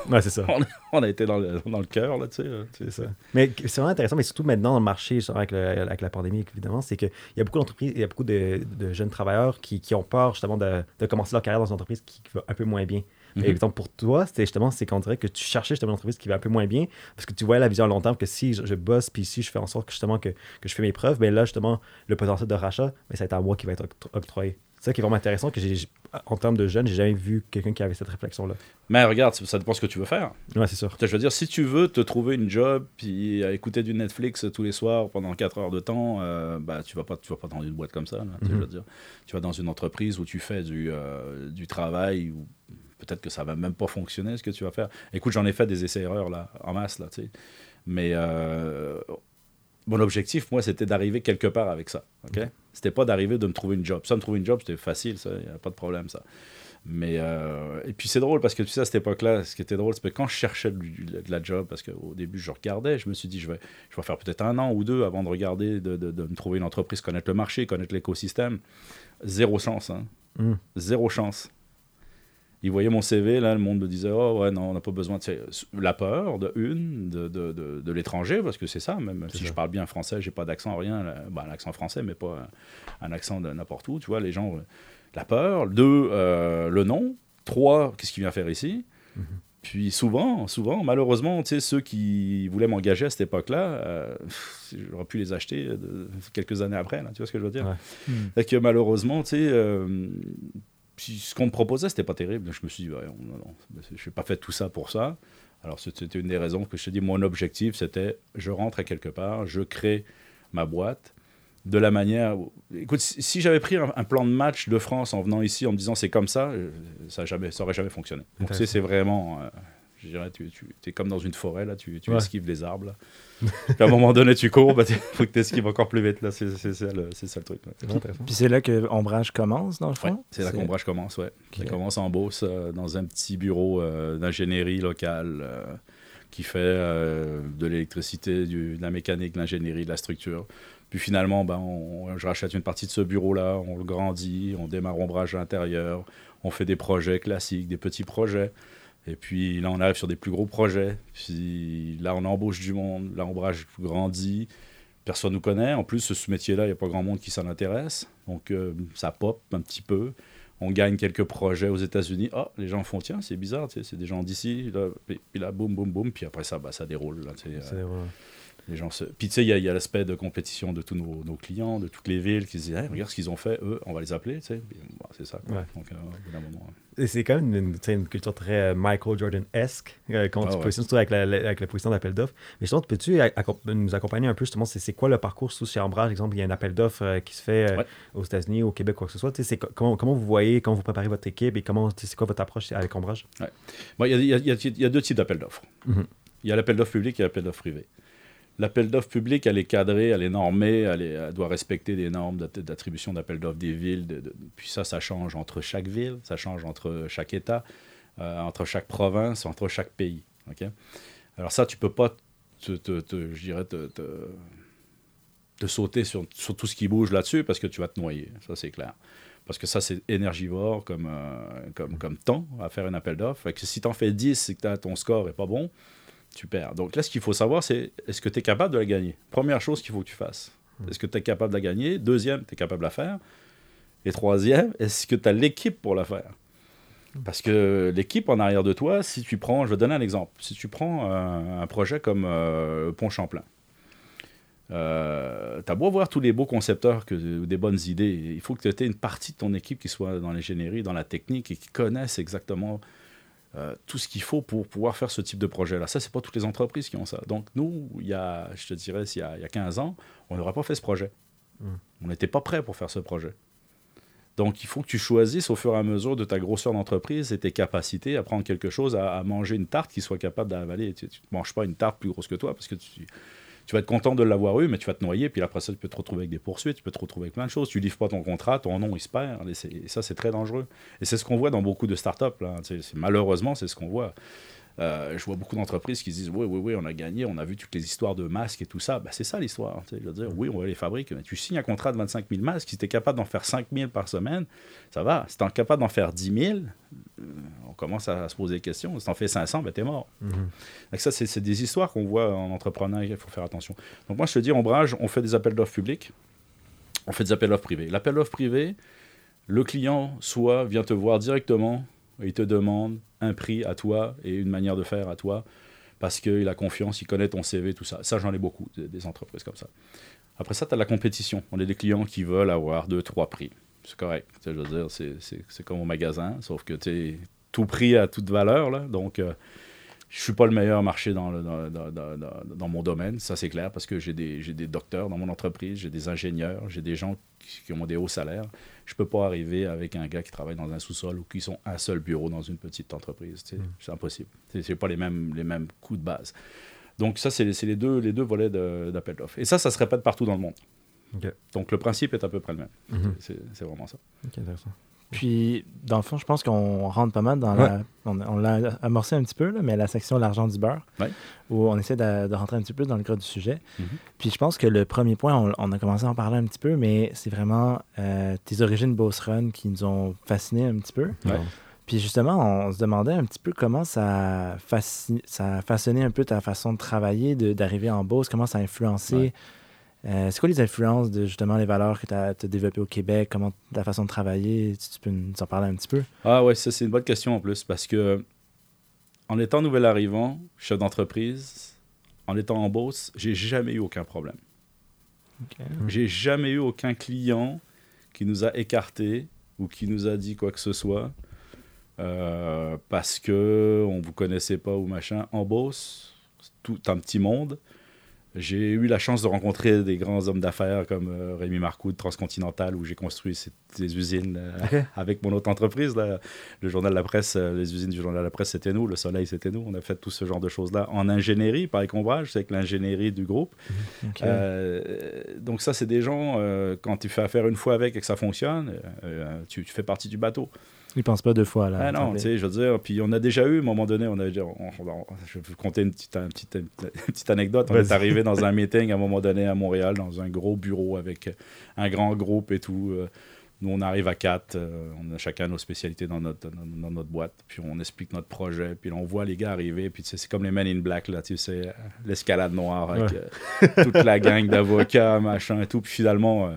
on, Ouais, c'est ça. on a été dans le, dans le cœur, là, tu sais. euh, C'est ça. Mais c'est vraiment intéressant, mais surtout maintenant dans le marché, avec, le- avec la pandémie, évidemment, c'est qu'il y a beaucoup d'entreprises, il y a beaucoup de, de jeunes travailleurs qui, qui ont peur justement de, de commencer leur carrière dans une entreprise qui, qui va un peu moins bien. Mhm. Et donc, pour toi, c'était justement, c'est qu'on dirait que tu cherchais justement une entreprise qui va un peu moins bien, parce que tu voyais la vision à long terme que si je, je bosse, puis si je fais en sorte que justement que, que je fais mes preuves, ben là, justement, le potentiel de rachat, ben, ça va être à moi qui va être oct- octroyé. C'est ça qui est vraiment intéressant, que j'ai, en termes de jeunes, j'ai jamais vu quelqu'un qui avait cette réflexion-là. Mais regarde, ça dépend ce que tu veux faire. Ouais, c'est sûr. Je veux dire, si tu veux te trouver une job puis écouter du Netflix tous les soirs pendant 4 heures de temps, euh, bah tu vas pas tu vas pas dans une boîte comme ça. là, Mhm. je veux dire. Tu vas dans une entreprise où tu fais du, euh, du travail où peut-être que ça va même pas fonctionner ce que tu vas faire. Écoute, j'en ai fait des essais-erreurs là en masse là, tu sais. Mais euh, mon objectif, moi, c'était d'arriver quelque part avec ça. Ok? C'était pas d'arriver de me trouver une job. Ça, me trouver une job, c'était facile, ça, y a pas de problème ça. Mais euh, et puis c'est drôle parce que tu sais à cette époque-là, ce qui était drôle, c'est que quand je cherchais de la job, parce qu'au début je regardais, je me suis dit je vais, je vais faire peut-être un an ou deux avant de regarder, de, de- de me trouver une entreprise, connaître le marché, connaître l'écosystème. Zéro chance, hein. Mm. Zéro chance. Ils voyaient mon CV, là, le monde me disait Oh, ouais, non, on n'a pas besoin de. La peur, de une, de, de, de, de l'étranger, parce que c'est ça, même si ça. je parle bien français, j'ai pas d'accent, rien. là, bah, un accent français, mais pas un, un accent de n'importe où, tu vois, les gens. euh, La peur. Deux, euh, le nom. Trois, qu'est-ce qu'il vient faire ici? Mhm. Puis souvent, souvent, malheureusement, tu sais, ceux qui voulaient m'engager à cette époque-là, euh, j'aurais pu les acheter de- quelques années après, là, tu vois ce que je veux dire? Ouais. Que malheureusement, tu sais, euh, puis ce qu'on me proposait, c'était pas terrible. Je me suis dit, ouais, non, non, je n'ai pas fait tout ça pour ça. Alors, c'était une des raisons que je te dis, mon objectif, c'était, je rentre à quelque part, je crée ma boîte de la manière... Écoute, si, j'avais pris un, un plan de match de France en venant ici, en me disant, c'est comme ça, euh, ça, a jamais, ça aurait jamais fonctionné. Donc, c'est vraiment... euh, je dirais, tu, tu es comme dans une forêt, là, tu, tu Ouais. esquives les arbres. Là. À un moment donné, tu cours, il faut que tu esquives encore plus vite. là. C'est ça, le- c'est ça le truc. là. Puis c'est là que Ombrage commence, dans le Ouais, fond? c'est là qu'Ombrage commence, ouais. Ça Ok. commence en Beauce, euh, dans un petit bureau euh, d'ingénierie locale euh, qui fait euh, de l'électricité, de la mécanique, de l'ingénierie, de la structure. Puis finalement, ben, on- je rachète une partie de ce bureau-là, on le grandit, on démarre Ombrage à l'intérieur, on fait des projets classiques, des petits projets. Et puis là, on arrive sur des plus gros projets. Puis là, on embauche du monde. Là, Ombrage grandit. Personne nous connaît. En plus, ce métier-là, il n'y a pas grand monde qui s'en intéresse. Donc, euh, ça pop un petit peu. On gagne quelques projets aux États-Unis. Ah, les gens font, tiens, c'est bizarre, c'est des gens d'ici. Puis, puis là, boum, boum, boum. Puis après ça, bah, ça déroule. Là, ouais. les gens se... Puis tu sais, il y a, l'aspect de compétition de tous nos, nos clients, de toutes les villes qui se disent Hey, regarde ce qu'ils ont fait, eux, on va les appeler. bah, c'est ça. quoi. Ouais. Donc, euh, au bout d'un moment, hein. Et c'est quand même une, culture très euh, Michael Jordan-esque euh, quand Ah tu ouais. surtout avec la, la- avec la position d'appel d'offres. Mais justement, peux-tu nous accompagner un peu justement, c'est, quoi le parcours sous chez Embrage, par exemple, il y a un appel d'offres euh, qui se fait Ouais. aux États-Unis, au Québec, quoi que ce soit. Comment, comment vous voyez, comment vous préparez votre équipe et comment, c'est quoi votre approche avec Embrage? Bon, Il y, a- y y y deux types d'appels d'offres. Mhm. Il y a l'appel d'offres public et l'appel d'offres privé. L'appel d'offres public, elle est cadrée, elle est normée, elle, doit respecter des normes d'att- d'attribution d'appel d'offres des villes. puis ça, ça change entre chaque ville, ça change entre chaque État, euh, entre chaque province, entre chaque pays. Alors ça, tu peux pas, je dirais, te, te- te sauter sur, tout ce qui bouge là-dessus parce que tu vas te noyer. Ça, c'est clair. Parce que ça, c'est énergivore comme, euh, comme, comme temps à faire un appel d'offres. Si tu en fais 10 et que ton score n'est pas bon, tu perds. Donc là, ce qu'il faut savoir, c'est est-ce que tu es capable de la gagner? Première chose qu'il faut que tu fasses. Est-ce que tu es capable de la gagner? Deuxième, tu es capable de la faire. Et troisième, est-ce que tu as l'équipe pour la faire? Parce que l'équipe en arrière de toi, si tu prends, je vais te donner un exemple. Si tu prends un, un projet comme euh, Pont Champlain, euh, tu as beau voir tous les beaux concepteurs, que, ou des bonnes idées, il faut que tu aies une partie de ton équipe qui soit dans l'ingénierie, dans la technique et qui connaisse exactement euh, tout ce qu'il faut pour pouvoir faire ce type de projet-là. Ça, c'est pas toutes les entreprises qui ont ça. Donc, nous, il y a, je te dirais, il y a, il y a 15 ans, on n'aurait pas fait ce projet. Mm. On n'était pas prêt pour faire ce projet. Donc, il faut que tu choisisses au fur et à mesure de ta grosseur d'entreprise et tes capacités à prendre quelque chose, à, à manger une tarte qui soit capable d'avaler. Tu ne manges pas une tarte plus grosse que toi parce que tu, tu vas être content de l'avoir eu, mais tu vas te noyer. Puis après ça, tu peux te retrouver avec des poursuites, tu peux te retrouver avec plein de choses. Tu livres pas ton contrat, ton nom, il se perd. Et, ça, c'est très dangereux. Et c'est ce qu'on voit dans beaucoup de startups. C'est- malheureusement, c'est ce qu'on voit. Euh, je vois beaucoup d'entreprises qui se disent Oui, oui, oui, on a gagné, on a vu toutes les histoires de masques et tout ça. Ben, c'est ça l'histoire. sais. Je veux dire, oui, on va les fabriquer, mais tu signes un contrat de 25 000 masques. Si tu es capable d'en faire 5 000 par semaine, ça va. Si tu es capable d'en faire 10 000, euh, on commence à se poser des questions. Si tu en fais 500, ben, tu es mort. Donc ça, c'est c'est des histoires qu'on voit en entrepreneur, il faut faire attention. Donc moi, je te dis, Ombrage, on fait des appels d'offres publics, on fait des appels d'offres privés. L'appel d'offres privé, le client soit vient te voir directement il te demande un prix à toi et une manière de faire à toi parce qu'il a confiance, il connaît ton CV, tout ça. Ça, j'en ai beaucoup, des, entreprises comme ça. Après ça, tu as la compétition. On a des clients qui veulent avoir deux, trois prix. C'est correct. Je veux dire, c'est- comme au magasin, sauf que tu sais, tout prix a toute valeur. Là. Donc, euh, je suis pas le meilleur marché dans, le- dans, dans- dans- dans- dans mon domaine, ça c'est clair, parce que j'ai des, docteurs dans mon entreprise, j'ai des ingénieurs, j'ai des gens qui, qui ont des hauts salaires. Je peux pas arriver avec un gars qui travaille dans un sous-sol ou qui sont un seul bureau dans une petite entreprise. tu sais. C'est impossible. C'est pas les mêmes, les mêmes coûts de base. Donc ça, c'est les, les deux, les deux volets d'appel d'offres. Et ça, ça se répète partout dans le monde. Donc le principe est à peu près le même. Mhm. C'est c'est vraiment ça. Intéressant. Puis, dans le fond, je pense qu'on rentre pas mal dans Ouais. la. On, on l'a amorcé un petit peu, là, mais la section l'argent du beurre, Ouais. où on essaie de, de rentrer un petit peu dans le gras du sujet. Mhm. Puis, je pense que le premier point, on, on a commencé à en parler un petit peu, mais c'est vraiment euh, tes origines Boss Run qui nous ont fascinés un petit peu. Ouais. Puis, justement, on se demandait un petit peu comment ça, ça a façonné un peu ta façon de travailler, de- d'arriver en Beauce, comment ça a influencé. Euh, c'est quoi les influences de justement les valeurs que tu as, développées au Québec, comment ta façon de travailler, si tu peux nous en parler un petit peu? Ah ouais, ça c'est une bonne question en plus parce que en étant nouvel arrivant, chef d'entreprise, en étant en boss, j'ai jamais eu aucun problème. J'ai jamais eu aucun client qui nous a écartés ou qui nous a dit quoi que ce soit euh, parce que on vous connaissait pas ou machin. En c'est tout un petit monde. J'ai eu la chance de rencontrer des grands hommes d'affaires comme euh, Rémi Marcoux de Transcontinental, où j'ai construit ces, ces usines euh, avec mon autre entreprise. là. Le journal de la presse, euh, les usines du journal de la presse, c'était nous. Le soleil, c'était nous. On a fait tout ce genre de choses-là en ingénierie, par écombrage, c'est avec l'ingénierie du groupe. Euh, donc ça, c'est des gens, euh, quand tu fais affaire une fois avec et que ça fonctionne, euh, tu, tu fais partie du bateau. Ils pensent pas deux fois là. Ah non, tu sais, je veux dire, puis on a déjà eu, à un moment donné, on avait déjà, je vais vous conter une petite, une petite, une petite anecdote. On est arrivé dans un meeting à un moment donné à Montréal, dans un gros bureau avec un grand groupe et tout. euh, Nous, on arrive à quatre, euh, on a chacun nos spécialités dans notre, dans, dans notre boîte, puis on explique notre projet, puis là, on voit les gars arriver, puis c'est comme les Men in Black, là, tu sais, l'escalade noire avec euh, toute la gang d'avocats, machin et tout, puis finalement, euh,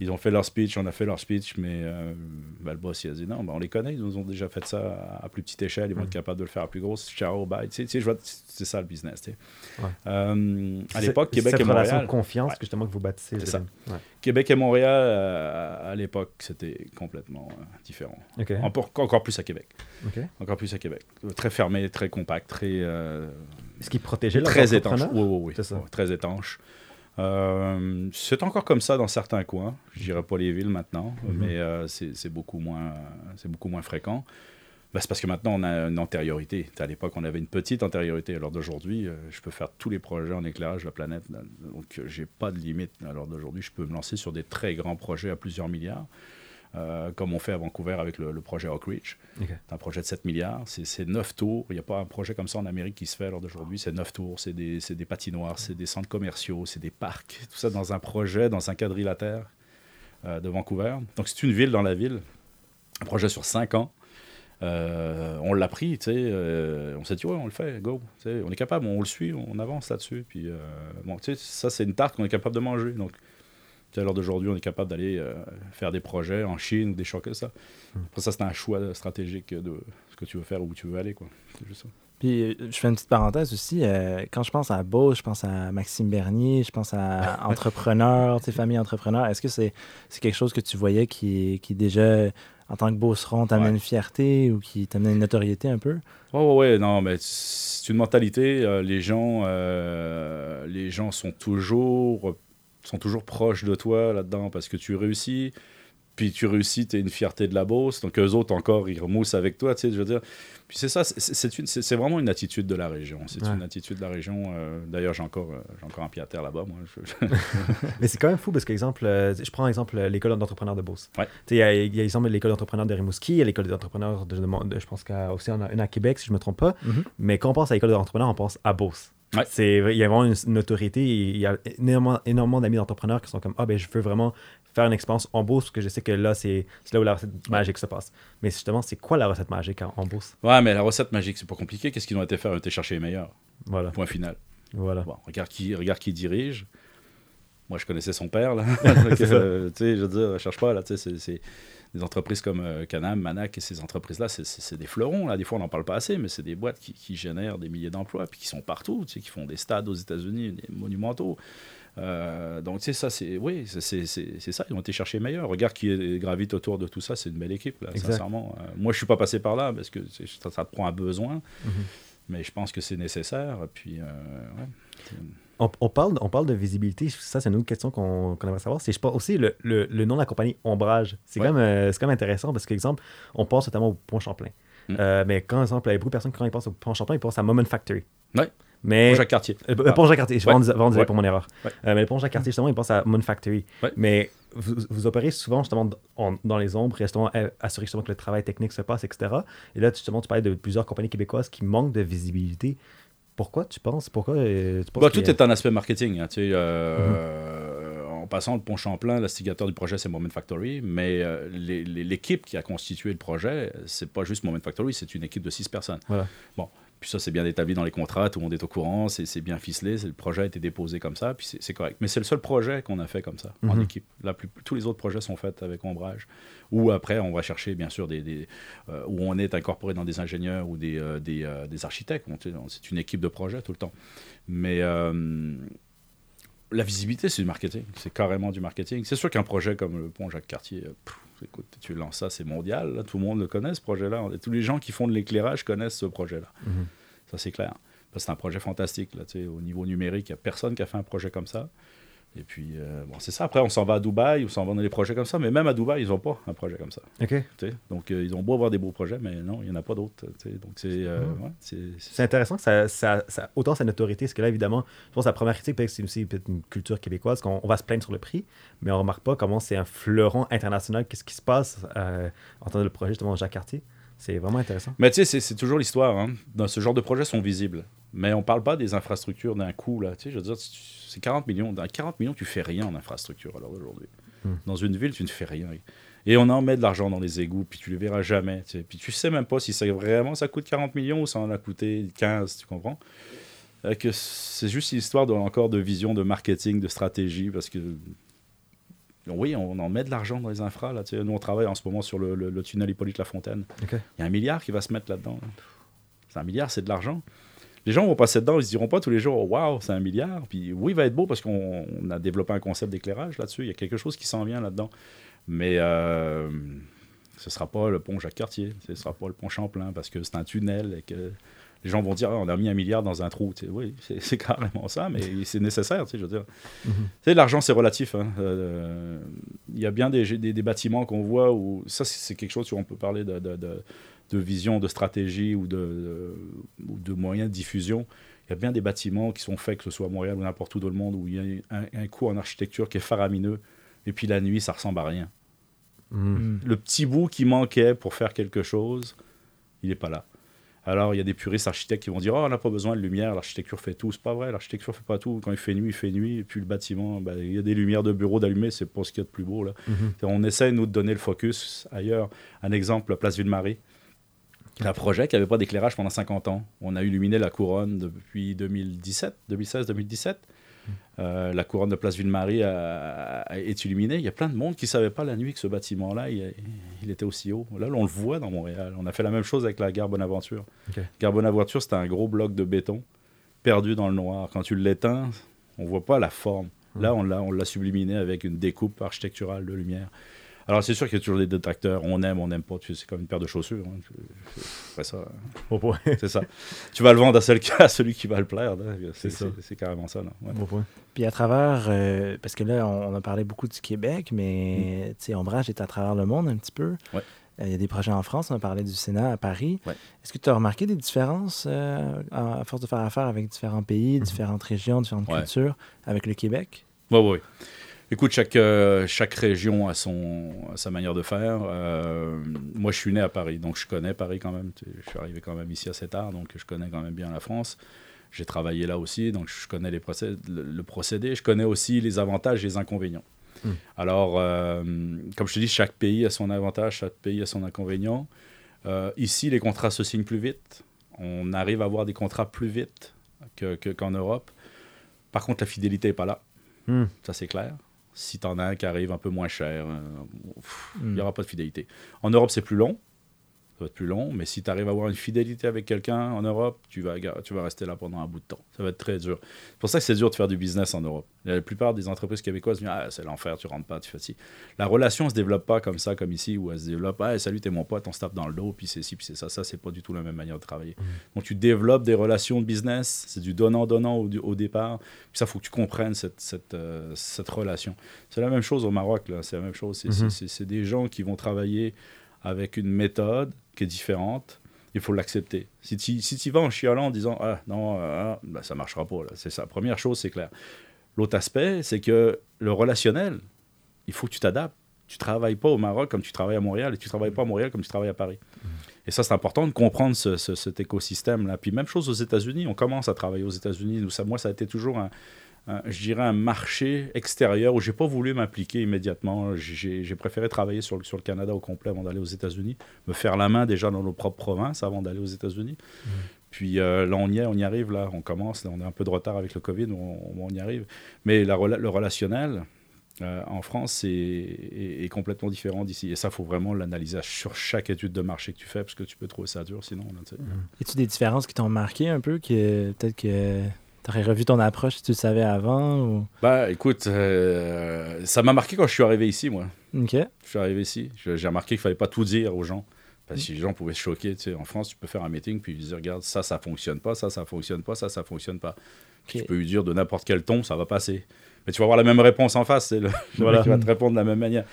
ils ont fait leur speech, on a fait leur speech, mais euh, ben, le boss, il a dit non, ben, on les connaît, ils nous ont déjà fait ça à, à plus petite échelle, ils vont être capables de le faire à plus grosse. Ciao, bye. Tu sais, c'est ça le business. tu sais. Ouais. Euh, à C'est- l'époque, Québec cette et relation Montréal. de confiance Ouais. que justement que vous bâtissez. C'est ça. Ouais. Québec et Montréal, euh, à l'époque, c'était complètement différent. Encore, encore plus à Québec. Encore plus à Québec. Très fermé, très compact, très, Ce qui protégeait leurs très étanche. Oui, oui, oui. C'est ça. Ouais, très étanche. Euh, c'est encore comme ça dans certains coins. Je dirais pas les villes maintenant, Mhm. mais euh, c'est beaucoup moins, beaucoup moins fréquent. Ben, c'est parce que maintenant on a une antériorité. À l'époque, on avait une petite antériorité. À l'heure d'aujourd'hui, euh, je peux faire tous les projets en éclairage de la planète. Donc, j'ai pas de limite. L'heure d'aujourd'hui, je peux me lancer sur des très grands projets à plusieurs milliards, euh, comme on fait à Vancouver avec le, le projet Oak Ridge. C'est un projet de 7 milliards, c'est c'est 9 tours. Il n'y a pas un projet comme ça en Amérique qui se fait à l'heure d'aujourd'hui. C'est 9 tours, c'est des, patinoires, c'est des centres commerciaux, c'est des parcs. Tout ça dans un projet, dans un quadrilatère euh, de Vancouver. Donc c'est une ville dans la ville. Un projet sur 5 ans. Euh, on l'a pris, tu sais. euh, on s'est dit, ouais, on le fait, go. On est capable, on le suit, on avance là-dessus. Puis, euh, bon, tu sais, ça, c'est une tarte qu'on est capable de manger. Donc, à l'heure d'aujourd'hui, on est capable d'aller euh, faire des projets en Chine des choses comme ça. Après ça, c'est un choix stratégique de ce que tu veux faire où tu veux aller, quoi. C'est juste ça. Puis euh, je fais une petite parenthèse aussi. euh, quand je pense à Beauce, je pense à Maxime Bernier, je pense à entrepreneur, tu sais, famille entrepreneur. Est-ce que c'est c'est quelque chose que tu voyais qui, qui déjà, en tant que Beauceron, t'amenait Ouais. une fierté ou qui t'amenait une notoriété un peu? Ouais, ouais, ouais, non, mais c'est une mentalité. euh, les gens, euh, les gens sont toujours, sont toujours proches de toi là-dedans parce que tu réussis. Puis tu réussis, tu es une fierté de la bourse. Donc eux autres encore, ils remoussent avec toi, tu sais, je veux dire. Puis c'est ça, c'est- vraiment une attitude de la région. C'est Ouais. une attitude de la région. euh, D'ailleurs, j'ai encore, euh, j'ai encore un pied à terre là-bas, moi. Je- Mais c'est quand même fou parce que, exemple, euh, je prends exemple l'école d'entrepreneurs de Beauce. Ouais. Tu sais, Il y a, il y a exemple l'école d'entrepreneurs de Rimouski, il y a l'école d'entrepreneurs de, de- je pense qu'il y a aussi en a une à Québec, si je ne me trompe pas. Mhm. Mais quand on pense à l'école d'entrepreneurs, on pense à Beauce. Ouais. C'est, il y a vraiment une, une autorité. Il y a énormément, énormément d'amis d'entrepreneurs qui sont comme Ah, ben, je veux vraiment faire une expérience en Beauce parce que je sais que là, c'est, c'est là où la recette magique se passe. Mais justement, c'est quoi la recette magique en, en Beauce ouais, mais la recette magique, c'est pas compliqué. Qu'est-ce qu'ils ont été faire? Ils ont été chercher les meilleurs. Voilà. Point final. voilà. Bon, regarde qui, regarde qui dirige. Moi, je connaissais son père, là. Donc, euh, tu sais, je veux dire, cherche pas, là, tu sais, c'est- c'est- des entreprises comme euh, Canam, Manac et ces entreprises-là, c'est- des fleurons. Là. Des fois, on n'en parle pas assez, mais c'est des boîtes qui, qui génèrent des milliers d'emplois, puis qui sont partout, tu sais, qui font des stades aux États-Unis, des monumentaux. Euh, donc, tu sais, ça, c'est oui, c'est- ça. Ils ont été chercher meilleur. Regarde qui gravite autour de tout ça. C'est une belle équipe, là, sincèrement. Euh, moi, je suis pas passé par là parce que ça, ça te prend un besoin, Mhm. mais je pense que c'est nécessaire. Puis, ouais. On, on parle, on parle de visibilité. Ça, c'est une autre question qu'on qu'on aimerait savoir. C'est, je pense aussi, le, le, le nom de la compagnie Ombrage. C'est, Ouais. quand, euh, quand même intéressant parce qu'exemple, on pense notamment au Pont Champlain. Mm. Euh, mais quand, exemple, il y a beaucoup de personnes, quand ils pensent au Pont Champlain, ils pensent à Moment Factory. Ouais. Mais, Jacques Cartier. Euh, euh, Pont Jacques Cartier, je vais Ouais. vraiment dire- Ouais. pour mon erreur. Mais le Pont Jacques Cartier, justement, il pense à Moon Factory. Mais vous, vous opérez souvent justement en- dans les ombres, justement assurer justement que le travail technique se passe, etc. Et là, justement, tu parlais de plusieurs compagnies québécoises qui manquent de visibilité. Pourquoi tu penses Pourquoi euh, tu penses Bah, tout est un aspect marketing. hein, tu sais, euh, En passant, le Pont Champlain, l'instigateur du projet, c'est Moment Factory, mais euh, l'équipe qui a constitué le projet, c'est pas juste Moment Factory, c'est une équipe de six personnes. Voilà. Bon, puis ça, c'est bien établi dans les contrats, tout le monde est au courant, c'est c'est bien ficelé, c'est- le projet a été déposé comme ça, puis c'est c'est correct. Mais c'est le seul projet qu'on a fait comme ça, en Mhm. équipe. La plus- tous les autres projets sont faits avec ombrage. Ou après, on va chercher, bien sûr, des, des, euh, où on est incorporé dans des ingénieurs ou des, euh, des, euh, des architectes. C'est une équipe de projet tout le temps. Mais la visibilité, c'est du marketing. C'est carrément du marketing. C'est sûr qu'un projet comme le pont Jacques-Cartier, euh, écoute, tu lances ça, c'est mondial. là. Tout le monde le connaît, ce projet-là. Tous les gens qui font de l'éclairage connaissent ce projet-là. Mhm. Ça, c'est clair. C'est un projet fantastique. Là, au niveau numérique, il n'y a personne qui a fait un projet comme ça. Et puis, euh, bon, c'est ça. Après, on s'en va à Dubaï, ou s'en va dans des projets comme ça. Mais même à Dubaï, ils n'ont pas un projet comme ça. Ok. tu sais. Donc, euh, ils ont beau avoir des beaux projets, mais non, il n'y en a pas d'autres. Donc, c'est. euh, ouais, c'est- C'est intéressant que ça, ça, ça- autant sa notoriété, parce que là, évidemment, je pense que la première critique, peut-être que c'est aussi peut-être une culture québécoise, qu'on on va se plaindre sur le prix, mais on remarque pas comment c'est un fleuron international, qu'est-ce qui se passe en tant que le projet, justement, Jacques Cartier? C'est vraiment intéressant. Mais tu sais, c'est- toujours l'histoire. Hein. Dans ce genre de projets sont visibles. Mais on parle pas des infrastructures d'un coup. Là. Tu sais, je veux dire, c'est 40 millions. Dans 40 millions, tu fais rien en infrastructure à l'heure d'aujourd'hui. Hmm. Dans une ville, tu ne fais rien. Et on en met de l'argent dans les égouts, puis tu les verras jamais. tu sais. Puis tu sais même pas si ça, vraiment ça coûte 40 millions ou ça en a coûté 15, tu comprends? Euh, que c'est juste une histoire de, encore de vision, de marketing, de stratégie, parce que oui, on en met de l'argent dans les infras. Là, tu sais. Nous, on travaille en ce moment sur le, le- le tunnel Hippolyte-Lafontaine. Ok. Il y a un milliard qui va se mettre là-dedans. là. C'est un milliard, c'est de l'argent. Les gens vont passer dedans, ils se diront pas tous les jours, waouh, c'est un milliard. Puis oui, il va être beau parce qu'on on a développé un concept d'éclairage là-dessus. Il y a quelque chose qui s'en vient là-dedans. Mais euh, ce sera pas le pont Jacques-Cartier, ce sera pas le pont Champlain parce que c'est un tunnel et que les gens vont dire, Ah, on a mis un milliard dans un trou. Tu sais, oui, c'est c'est carrément ça, mais c'est nécessaire, tu sais, je veux dire. Mhm. L'argent, c'est relatif. hein. Euh, Il y a bien des, des- des bâtiments qu'on voit où ça, c'est quelque chose où on peut parler de, de- de- de vision, de stratégie ou de, de- moyens de diffusion. Il y a bien des bâtiments qui sont faits, que ce soit à Montréal ou n'importe où dans le monde, où il y a un, un coût en architecture qui est faramineux. Et puis la nuit, ça ressemble à rien. Mhm. Le petit bout qui manquait pour faire quelque chose, il n'est pas là. Alors, il y a des puristes architectes qui vont dire Oh, on n'a pas besoin de lumière, l'architecture fait tout. C'est pas vrai, l'architecture fait pas tout. Quand il fait nuit, il fait nuit. Et puis le bâtiment, ben, il y a des lumières de bureau d'allumées, c'est pas ce qu'il y a de plus beau. Là. Mhm. On essaie, nous, de donner le focus ailleurs. Un exemple, la place Ville-Marie. Un projet qui n'avait pas d'éclairage pendant 50 ans. On a illuminé la couronne depuis 2017, 2016-2017. Euh, la couronne de place Ville-Marie est illuminée. Il y a plein de monde qui ne savait pas la nuit que ce bâtiment-là, il, il était aussi haut. Là, on le voit dans Montréal. On a fait la même chose avec la gare Bonaventure. Ok. Gare Bonaventure, c'était un gros bloc de béton perdu dans le noir. Quand tu l'éteins, on voit pas la forme. Là, on l'a, on l'a subliminé avec une découpe architecturale de lumière. Alors, c'est sûr qu'il y a toujours des détracteurs. On aime, on n'aime pas. Tu sais, C'est comme une paire de chaussures. hein. Après ça. hein. Bon point. C'est ça. tu vas le vendre à, cel- à celui qui va le plaire. là. C'est, ça. c'est- carrément ça. là. Ouais. Bon point. Puis à travers, euh, parce que là, on, on a parlé beaucoup du Québec, mais tu sais, Ombrage est à travers le monde un petit peu. Mm. Ouais. Euh, Il y a des projets en France, on a parlé du Sénat à Paris. Ouais. Est-ce que tu as remarqué des différences euh, à force de faire affaire avec différents pays, différentes régions, différentes Mm-hmm. Ouais. cultures avec le Québec? Oui, oui. Écoute, chaque, euh, chaque région a, son, a sa manière de faire. Euh, moi, je suis né à Paris, donc je connais Paris quand même. Je suis arrivé quand même ici assez tard, donc je connais quand même bien la France. J'ai travaillé là aussi, donc je connais les procédés, le, le procédé. Je connais aussi les avantages et les inconvénients. Mm. Alors, euh, comme je te dis, chaque pays a son avantage, chaque pays a son inconvénient. Ici, les contrats se signent plus vite. On arrive à avoir des contrats plus vite que- que- qu'en Europe. Par contre, la fidélité n'est pas là. Hmm. Ça, c'est clair. Si tu en as un qui arrive un peu moins cher, euh, il n'y aura pas de fidélité. En Europe, c'est plus long. Ça va être plus long, mais si tu arrives à avoir une fidélité avec quelqu'un en Europe, tu vas, tu vas rester là pendant un bout de temps. Ça va être très dur. C'est pour ça que c'est dur de faire du business en Europe. La plupart des entreprises québécoises disent Ah, c'est l'enfer, tu rentres pas, tu fais ci. La relation ne se développe pas comme ça, comme ici, où elle se développe Ah, salut, t'es mon pote, on se tape dans le dos, puis c'est ci, puis c'est ça. Ça, c'est pas du tout la même manière de travailler. Donc, tu développes des relations de business, c'est du donnant-donnant au, au départ. Puis ça, faut que tu comprennes cette, cette, euh, cette relation. C'est la même chose au Maroc, là. C'est la même chose. C'est c'est des gens qui vont travailler avec une méthode qui est différente. Il faut l'accepter. Si tu si tu vas en chialant en disant Ah non, euh, ah, ben, ça ne marchera pas. C'est ça. Première chose, c'est clair. L'autre aspect, c'est que le relationnel, il faut que tu t'adaptes. Tu travailles pas au Maroc comme tu travailles à Montréal et tu travailles pas à Montréal comme tu travailles à Paris. Et ça, c'est important de comprendre ce- ce- cet écosystème-là. Puis même chose aux États-Unis. On commence à travailler aux États-Unis. Nous, ça- Moi, ça a été toujours un- je dirais, un marché extérieur où j'ai pas voulu m'impliquer immédiatement. J'ai préféré travailler sur, le- sur le Canada au complet avant d'aller aux États-Unis, me faire la main déjà dans nos propres provinces avant d'aller aux États-Unis. Puis euh, là, on y est, on y arrive, là, on commence. Là, on a un peu de retard avec le Covid, on, on y arrive. Mais la le relationnel, euh, en France, est, est complètement différent d'ici. Et ça, il faut vraiment l'analyser sur chaque étude de marché que tu fais, parce que tu peux trouver ça dur sinon. là, sais. Y a-tu des différences qui t'ont marqué un peu, que peut-être que t'aurais revu ton approche si tu le savais avant ou... Bah, écoute, euh, ça m'a marqué quand je suis arrivé ici, moi. Ok. Je suis arrivé ici. J'ai remarqué qu'il fallait pas tout dire aux gens. Parce que les gens pouvaient se choquer. Tu sais, en France, tu peux faire un meeting puis lui dire Regarde, ça, ça fonctionne pas, ça, ça fonctionne pas, ça, ça fonctionne pas. Puis Ok. Tu peux lui dire de n'importe quel ton, ça va passer. Mais tu vas avoir la même réponse en face. C'est le, Voilà. qui va te répondre de la même manière.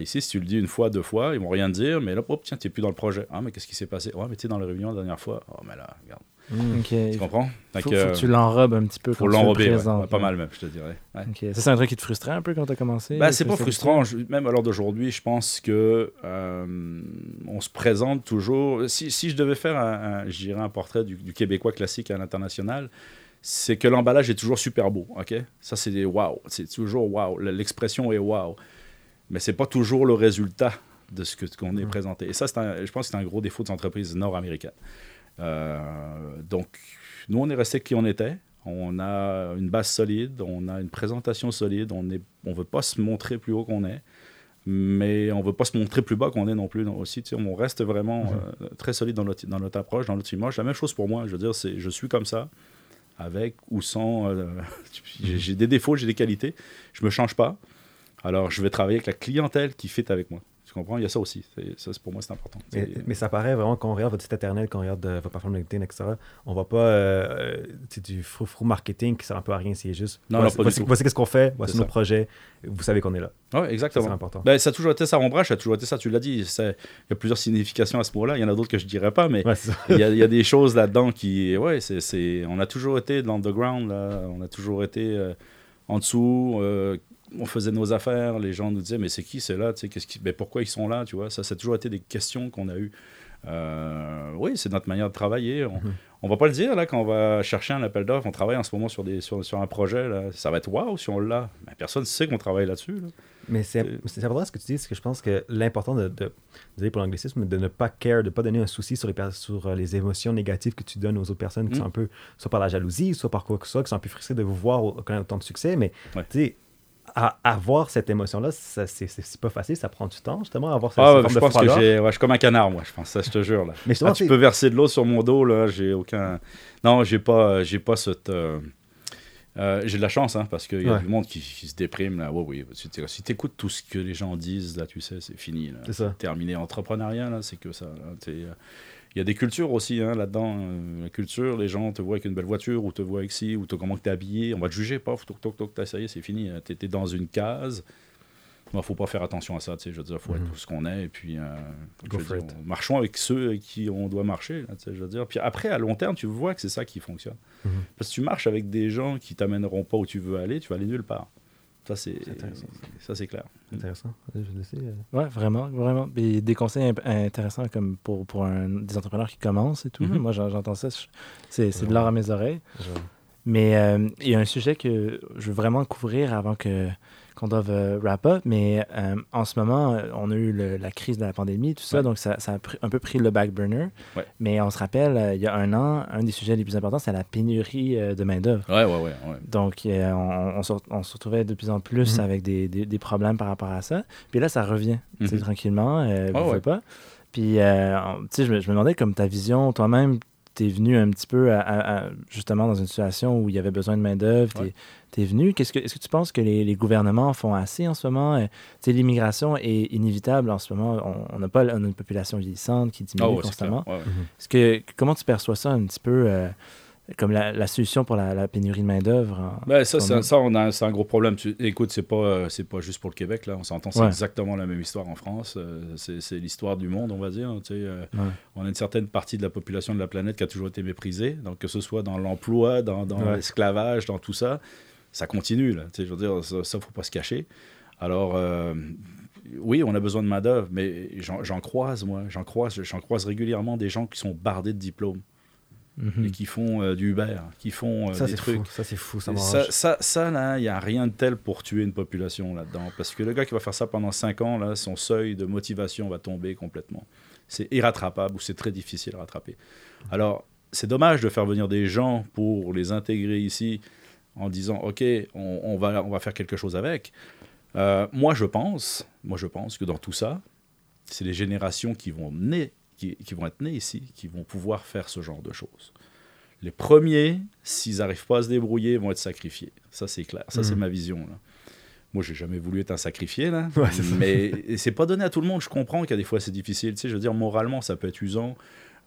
Ici, si tu le dis une fois, deux fois, ils vont rien dire. Mais là, hop, tiens, tu n'es plus dans le projet. Ah, mais qu'est-ce qui s'est passé? Ouais, mais tu es dans la réunion la dernière fois. Oh, mais là, regarde. Ok. Tu comprends? Faut, que, tu l'enrobes un petit peu faut tu le l'enrober. ouais. pas mal même, je te dirais. Ouais. Ça, c'est un truc qui te frustrait un peu quand t'as commencé? Ben, c'est pas frustrant. Je- même à l'heure d'aujourd'hui, je pense que euh, on se présente toujours. Si, si je devais faire un, un- portrait du, du Québécois classique à l'international, c'est que l'emballage est toujours super beau. Ok, ça c'est des wow. C'est toujours wow. L'expression est wow. Mais c'est pas toujours le résultat de ce qu'on est présenté. Et ça, un- je pense que c'est un gros défaut des entreprises nord-américaines. Euh, donc, nous, on est resté qui on était. On a une base solide, on a une présentation solide, on ne on veut pas se montrer plus haut qu'on est, mais on veut pas se montrer plus bas qu'on est non plus non, aussi. tu sais, on reste vraiment euh, très solide dans notre, dans notre approche, dans notre image. La même chose pour moi, je veux dire, c'est je suis comme ça, avec ou sans. euh, j'ai des défauts, j'ai des qualités, je me change pas. Alors, je vais travailler avec la clientèle qui fit avec moi. Tu comprends? Il y a ça aussi. Ça, pour moi, c'est important. Mais, ça paraît vraiment quand on regarde votre site internet, quand on regarde euh, votre plateforme LinkedIn, etc. On voit pas euh, du frou-frou marketing qui sert un peu à rien. C'est juste. Non, non, voici, pas du voici- voici qu'est-ce qu'on fait, voici nos ça. projets. Vous savez qu'on est là. Ça, exactement. c'est important. Ben, ça a toujours été ça, Ombrage, ça a toujours été ça, tu l'as dit. Il y a plusieurs significations à ce mot-là. Il y en a d'autres que je dirais pas, mais Ouais, il y, a, il y a des choses là-dedans qui. Ouais, c'est, c'est- on a toujours été dans l'underground, là. On a toujours été euh, en dessous. euh, on faisait nos affaires. Les gens nous disaient, mais c'est qui, c'est là tu sais, qu'est-ce qui, ben, Pourquoi ils sont là tu vois? Ça, ça a toujours été des questions qu'on a eues. Euh, oui, c'est notre manière de travailler. On, on va pas le dire, là, quand on va chercher un appel d'offres. On travaille en ce moment sur, des, sur, sur un projet. Là. Ça va être waouh si on l'a. Ben, personne ne sait qu'on travaille là-dessus. là. Mais c'est Euh, important ce que tu dis, c'est que je pense que l'important de, de, désolé pour l'anglicisme, de ne pas care, de ne pas donner un souci sur les, sur euh, les émotions négatives que tu donnes aux autres personnes qui Mm. sont un peu, soit par la jalousie, soit par quoi que ce soit, qui sont un peu frustrés de vous voir connaître autant de succès. Mais Ouais. tu sais, à- avoir cette émotion-là, c'est pas facile, ça prend du temps justement, à avoir cette, Ah, cette ouais, forme je de pense que froideur. Ouais, je suis comme un canard, moi, je pense. Ça, je te jure. Là. Mais Ah, tu peux verser de l'eau sur mon dos, là, j'ai aucun. Non, j'ai pas, j'ai pas cette. euh, euh, j'ai de la chance, hein, parce qu'il y a Ouais. du monde qui, qui se déprime. Là. Ouais, oui, si tu écoutes tout ce que les gens disent, là, tu sais, c'est fini. là. C'est ça. Terminé. Entrepreneuriat, là, c'est que ça. là. T'es, Il y a des cultures aussi hein, là-dedans. euh, la culture, les gens te voient avec une belle voiture, ou te voient avec ci, ou te, comment tu es habillé. On va te juger, paf, toc, toc, toc, t'as essayé, c'est fini. Tu étais dans une case. Il faut pas faire attention à ça, tu sais. Je veux dire, faut Mhm. être tout ce qu'on est. Et puis, euh, Go je veux for dire, it. on- marchons avec ceux avec qui on doit marcher, là, tu sais, je veux dire. Puis après, à long terme, tu vois que c'est ça qui fonctionne. Mhm. Parce que tu marches avec des gens qui t'amèneront pas où tu veux aller, tu vas aller nulle part. Ça, c'est ça, c'est clair. Intéressant. Je vais laisser, euh, Ouais, vraiment, vraiment. Et des conseils imp- intéressants comme pour, pour un- des entrepreneurs qui commencent et tout. Mhm. Moi, j'en- j'entends ça. je- C'est c'est de l'or à mes oreilles. Mais euh, il y a un sujet que je veux vraiment couvrir avant que qu'on doive euh, wrap up, mais euh, en ce moment, on a eu le- la crise de la pandémie, tout ça, Ouais. donc ça, ça a un peu pris le back burner. Ouais. Mais on se rappelle, euh, il y a un an, un des sujets les plus importants, c'est la pénurie euh, de main-d'œuvre. Ouais, ouais, ouais. ouais. Donc, on, on se, on se retrouvait de plus en plus Mhm. avec des, des- des problèmes par rapport à ça. Puis là, ça revient, tu Mhm. tranquillement, faites pas. Puis, tu sais, je, me- je me demandais, comme ta vision, toi-même, t'es venu un petit peu à- à- à- justement dans une situation où il y avait besoin de main-d'œuvre, Ouais. t'es venu? Qu'est-ce que, est-ce que tu penses que les, les gouvernements font assez en ce moment? Euh, tu sais, l'immigration est inévitable en ce moment. On- n'a pas on a une population vieillissante qui diminue ouais, c'est constamment. Ouais. Est-ce que, comment tu perçois ça un petit peu euh, comme la, la solution pour la, la pénurie de main-d'œuvre? en- Ben, ça, Comme ça, nous. ça, on a, c'est un gros problème. Tu- écoute, c'est pas, euh, c'est pas juste pour le Québec, là. On s'entend, c'est Ouais. exactement la même histoire en France. Euh, c'est, c'est l'histoire du monde, on va dire. Tu sais, euh, Ouais. On a une certaine partie de la population de la planète qui a toujours été méprisée. Donc, que ce soit dans l'emploi, dans, dans Ouais. l'esclavage, dans tout ça, ça continue, là. Je veux dire, ça, ça, faut pas se cacher. Alors, euh, oui, on a besoin de main-d'œuvre, mais j'en, croise, moi. J'en croise, croise régulièrement des gens qui sont bardés de diplômes Mhm. et qui font euh, du Uber, qui font euh, Ça, des trucs. fou. Ça, c'est fou. Ça. Ça, ça, ça, là, il n'y a rien de tel pour tuer une population là-dedans. Parce que le gars qui va faire ça pendant 5 ans, là, son seuil de motivation va tomber complètement. C'est irrattrapable ou c'est très difficile à rattraper. Alors, c'est dommage de faire venir des gens pour les intégrer ici en disant, OK, on, on va, on va faire quelque chose avec. Euh, moi, je pense, moi, je pense que dans tout ça, c'est les générations qui vont, naître, qui, qui vont être nées ici qui vont pouvoir faire ce genre de choses. Les premiers, s'ils n'arrivent pas à se débrouiller, vont être sacrifiés. Ça, c'est clair. Ça, c'est Mhm. ma vision. Là. Moi, j'ai jamais voulu être un sacrifié, là. Ouais, mais c'est pas donné à tout le monde. Je comprends qu'à des fois, c'est difficile. Tu sais, je veux dire, moralement, ça peut être usant.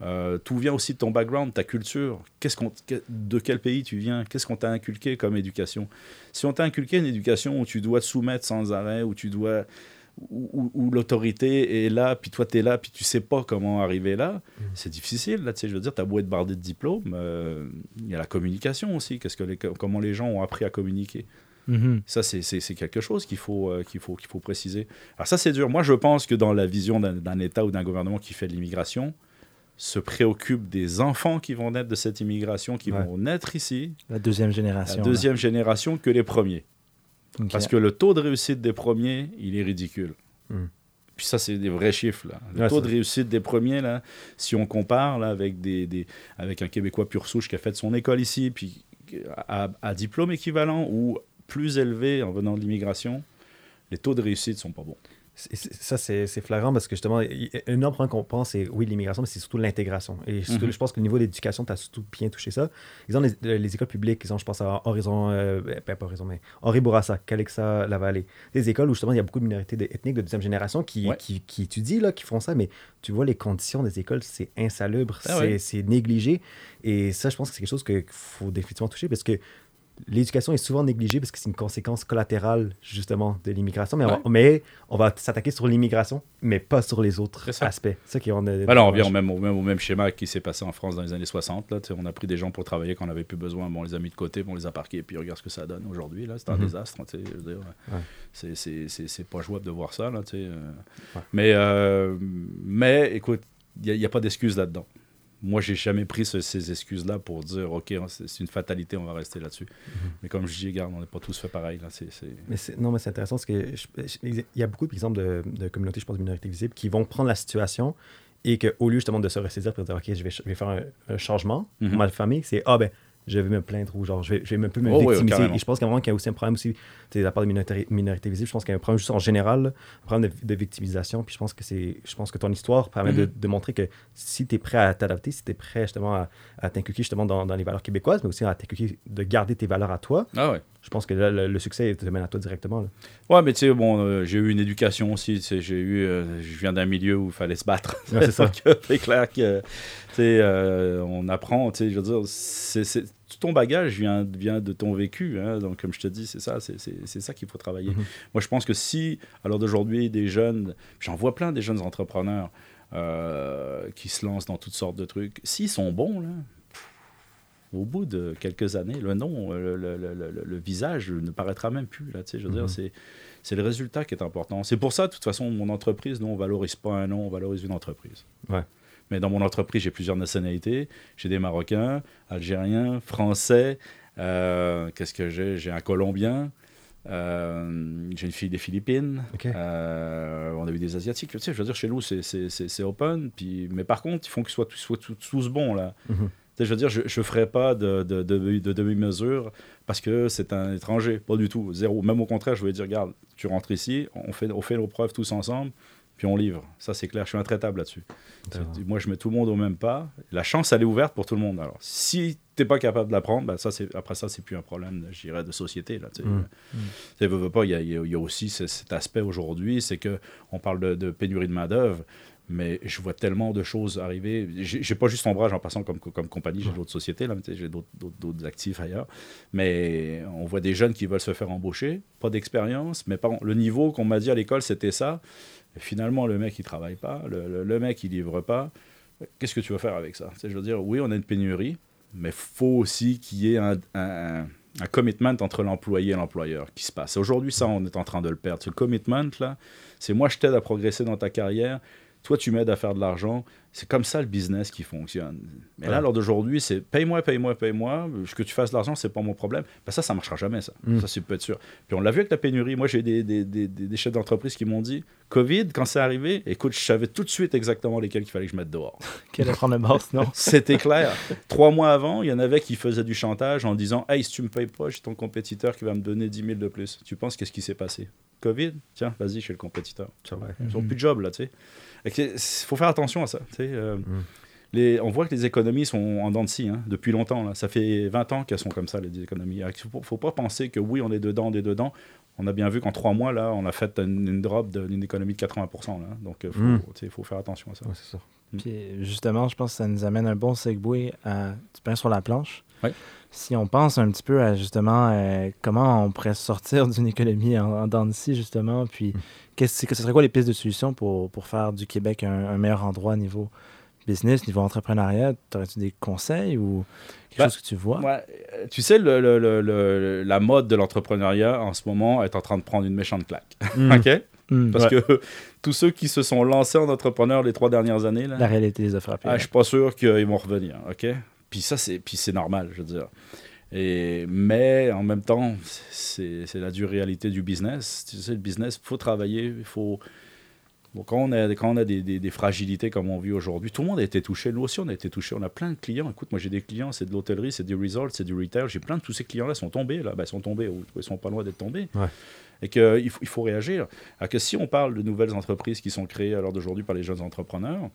Euh, tout vient aussi de ton background, ta culture. Qu'est-ce qu'on, que- de quel pays tu viens? Qu'est-ce qu'on t'a inculqué comme éducation? Si on t'a inculqué une éducation où tu dois te soumettre sans arrêt, où tu dois où, où- où l'autorité est là, puis toi, tu es là, puis tu sais pas comment arriver là, c'est difficile. Là, je veux dire, tu as beau être bardé de diplômes, euh, il y a la communication aussi. Qu'est-ce que les, comment les gens ont appris à communiquer? Mhm. Ça, c'est- quelque chose qu'il faut, euh, qu'il faut, qu'il faut préciser. Alors ça, c'est dur. Moi, je pense que dans la vision d'un État ou d'un gouvernement qui fait de l'immigration, se préoccupe des enfants qui vont naître de cette immigration, qui Ouais. vont naître ici, La deuxième la génération. là. deuxième génération, que les premiers. Parce que le taux de réussite des premiers, il est ridicule. Hmm. Puis ça, c'est des vrais chiffres. Là. Le Ouais, taux de réussite des premiers, là, si on compare là, avec, des, des- avec un Québécois pur souche qui a fait son école ici, puis à, à diplôme équivalent ou plus élevé en venant de l'immigration, les taux de réussite sont pas bons. Ça, c'est flagrant parce que justement, un énorme problème qu'on pense, c'est oui, l'immigration, mais c'est surtout l'intégration. Et surtout, Mhm. je pense que le niveau d'éducation, tu as surtout bien touché ça. Exemple, les, les écoles publiques, exemple, je pense à Horizon, euh, ben, pas Horizon, mais Henri Bourassa, Calexa, La Vallée. Des écoles où justement, il y a beaucoup de minorités ethniques de deuxième génération qui, Ouais. qui, qui étudient, là, qui font ça, mais tu vois, les conditions des écoles, c'est insalubre, Ah c'est ouais. c'est négligé. Et ça, je pense que c'est quelque chose qu'il faut définitivement toucher parce que l'éducation est souvent négligée parce que c'est une conséquence collatérale justement de l'immigration. Mais, on va- Ouais. mais on va s'attaquer sur l'immigration, mais pas sur les autres aspects. C'est ça qui on a- Alors, on revient au même, au, même, au même schéma qui s'est passé en France dans les années 60. Là, on a pris des gens pour travailler quand on n'avait plus besoin. Bon, on les a mis de côté, bon, on les a parqués, puis regarde ce que ça donne aujourd'hui. là. C'est un désastre. Ouais. C'est- pas jouable de voir ça. Là, euh. Ouais. mais, euh, mais écoute, il n'y a, pas d'excuse là-dedans. Moi, j'ai jamais pris ce- ces excuses-là pour dire, OK, c'est une fatalité, on va rester là-dessus. Mais comme je dis, regarde, on n'est pas tous fait pareil. Là, Mais c'est- non, mais c'est intéressant parce que je- je- il y a beaucoup, par exemple, de, de communautés, je pense, de minorités visibles, qui vont prendre la situation et qu'au lieu justement de se ressaisir pour dire, OK, je vais, ch- je vais faire un, un changement Mhm. pour ma famille, c'est, ah ben, je vais me plaindre ou genre, je vais, je vais un peu me Oh, victimiser. et je pense qu'il y a vraiment qu'il y a aussi un problème aussi, de la part des minorités, minorités visibles, je pense qu'il y a un problème juste en général, là, un problème de, de victimisation. Puis je pense que c'est, je pense que ton histoire permet de, Mhm. de montrer que si tu es prêt à t'adapter, si tu es prêt justement à, à t'inculquer justement dans, dans les valeurs québécoises, mais aussi à t'inculquer de garder tes valeurs à toi, Ah ouais. Je pense que là, le, le succès te mène à toi directement. là. Ouais, mais tu sais, bon, euh, j'ai eu une éducation aussi. J'ai eu, euh, je viens d'un milieu où il fallait se battre. Ouais, c'est ça. Donc, euh, c'est clair que, tu sais, euh, on apprend. Tu sais, je veux dire, c'est, ton bagage vient, vient de ton vécu. hein. donc, comme je te dis, c'est ça, c'est, ça qu'il faut travailler. Mhm. Moi, je pense que si, à l'heure d'aujourd'hui, des jeunes, j'en vois plein des jeunes entrepreneurs qui se lancent dans toutes sortes de trucs. S'ils sont bons, là. Au bout de quelques années, le nom, euh, le, le- le- le- le visage ne paraîtra même plus. Là, je veux Mhm. dire, c'est, c'est le résultat qui est important. C'est pour ça, de toute façon, mon entreprise, nous, on valorise pas un nom, on valorise une entreprise. Ouais. Mais dans mon entreprise, j'ai plusieurs nationalités. J'ai des Marocains, Algériens, Français, Euh, Qu'est-ce que j'ai? J'ai un Colombien. Euh, j'ai une fille des Philippines. Euh, on a eu des Asiatiques. Tu sais, je veux dire, chez nous, c'est- open. Puis, mais par contre, il faut qu'ils soient, tous- soient tous, tous bons. Là. Mhm. Je veux dire, je ne ferai pas de, de, de, de demi-mesure parce que c'est un étranger. Pas du tout. Zéro. Même au contraire, je vais dire, regarde, tu rentres ici, on fait, on fait nos preuves tous ensemble, puis on livre. Ça, c'est clair. Je suis intraitable là-dessus. Moi, je mets tout le monde au même pas. La chance, elle est ouverte pour tout le monde. Alors, si tu n'es pas capable de la prendre, ben, ça, après ça, c'est plus un problème, je dirais, de société. Là. Mm. Pas, il y a, il y y a aussi ce- cet aspect aujourd'hui, c'est que on parle de, de pénurie de main-d'œuvre, mais je vois tellement de choses arriver. J'ai pas juste Ombrage en passant comme, comme compagnie, j'ai d'autres sociétés, j'ai d'autres- actifs ailleurs. Mais on voit des jeunes qui veulent se faire embaucher, pas d'expérience, mais par- le niveau qu'on m'a dit à l'école, c'était ça. Et finalement, le mec, il travaille pas, le, le- le mec, il livre pas. Qu'est-ce que tu vas faire avec ça? Je veux dire, oui, on a une pénurie, mais faut aussi qu'il y ait un, un, un commitment entre l'employé et l'employeur qui se passe. Aujourd'hui, ça, on est en train de le perdre. Ce commitment, là, c'est moi, je t'aide à progresser dans ta carrière. Toi, tu m'aides à faire de l'argent. C'est comme ça le business qui fonctionne. Mais là, lors d'aujourd'hui, c'est paye-moi, paye-moi, paye-moi. Que tu fasses de l'argent, c'est pas mon problème. Ben, ça, ça marchera jamais, ça. Mm. Ça, c'est peut être sûr. Puis on l'a vu avec la pénurie. Moi, j'ai des, des, des, des- des chefs d'entreprise qui m'ont dit Covid, quand c'est arrivé, écoute, je savais tout de suite exactement lesquels qu'il fallait que je mette dehors. Quelle boss, non? C'était clair. Trois mois avant, il y en avait qui faisasaient du chantage en disant Hey, si tu me payes pas, j'ai ton compétiteur qui va me donner 10 000 de plus. Tu penses qu'est-ce qui s'est passé? Covid? Tiens, vas-y chez le compétiteur. Ils n'ont plus de job, là, tu sais. Il faut faire attention à ça. tu sais, euh, les, on voit que les économies sont en dents de scie hein, depuis longtemps. Là. Ça fait 20 ans qu'elles sont comme ça, les économies. Il ne faut, faut pas penser que oui, on est dedans, on est dedans. On a bien vu qu'en trois mois, là, on a fait une, une drop d'une économie de 80%. Là. Donc, il faut, Mm. sais, faut faire attention à ça. Ouais. Puis justement, je pense que ça nous amène un bon segue à du pain sur la planche. Ouais. Si on pense un petit peu à justement euh, comment on pourrait sortir d'une économie en, en dents de scie, justement, puis qu'est-ce que ce serait quoi les pistes de solutions pour, pour faire du Québec un, un meilleur endroit niveau business, niveau entrepreneuriat? Aurais-tu des conseils ou quelque Ben, chose que tu vois? Ouais, euh, tu sais, le, le- le- le- la mode de l'entrepreneuriat en ce moment est en train de prendre une méchante claque. Mm. OK? Mm. Parce Ouais. que tous ceux qui se sont lancés en entrepreneur les trois dernières années, là, La réalité les a frappés. ah, ouais. je suis pas sûr qu'ils vont revenir. OK? Puis ça, c'est, puis c'est normal, je veux dire. Et, mais en même temps, c'est, la dure réalité du business. Tu sais, le business, il faut travailler, il faut. Bon, quand on a, quand on a des, des- des fragilités comme on vit aujourd'hui, tout le monde a été touché. Nous aussi, on a été touché. On a plein de clients. Écoute, moi, j'ai des clients, c'est de l'hôtellerie, c'est du resort, c'est du retail. J'ai plein de tous ces clients-là sont tombés. Là. Ben, ils sont tombés ou ils sont pas loin d'être tombés. Ouais. Et qu'il faut, il faut réagir. Alors que si on parle de nouvelles entreprises qui sont créées à l'heure d'aujourd'hui par les jeunes entrepreneurs,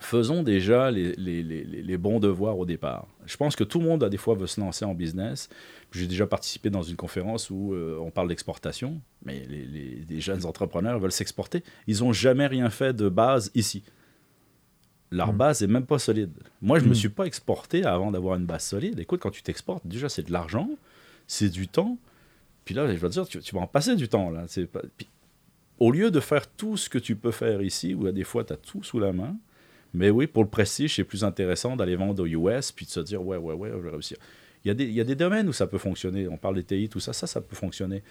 faisons déjà les, les- les- les- bons devoirs au départ. Je pense que tout le monde, à des fois, veut se lancer en business. J'ai déjà participé dans une conférence où euh, on parle d'exportation, mais les, jeunes entrepreneurs veulent s'exporter. Ils n'ont jamais rien fait de base ici. Leur Mm. base est même pas solide. Moi, je ne me Mm. suis pas exporté avant d'avoir une base solide. Écoute, quand tu t'exportes, déjà, c'est de l'argent, c'est du temps. Puis là, je veux dire, tu, tu vas en passer du temps. Là. Pas- puis, au lieu de faire tout ce que tu peux faire ici, où des fois, tu as tout sous la main, mais oui, pour le prestige, c'est plus intéressant d'aller vendre aux US puis de se dire, ouais, ouais, ouais, je vais réussir. Il y, a des, il y a des domaines où ça peut fonctionner. On parle des TI, tout ça, ça, ça peut fonctionner.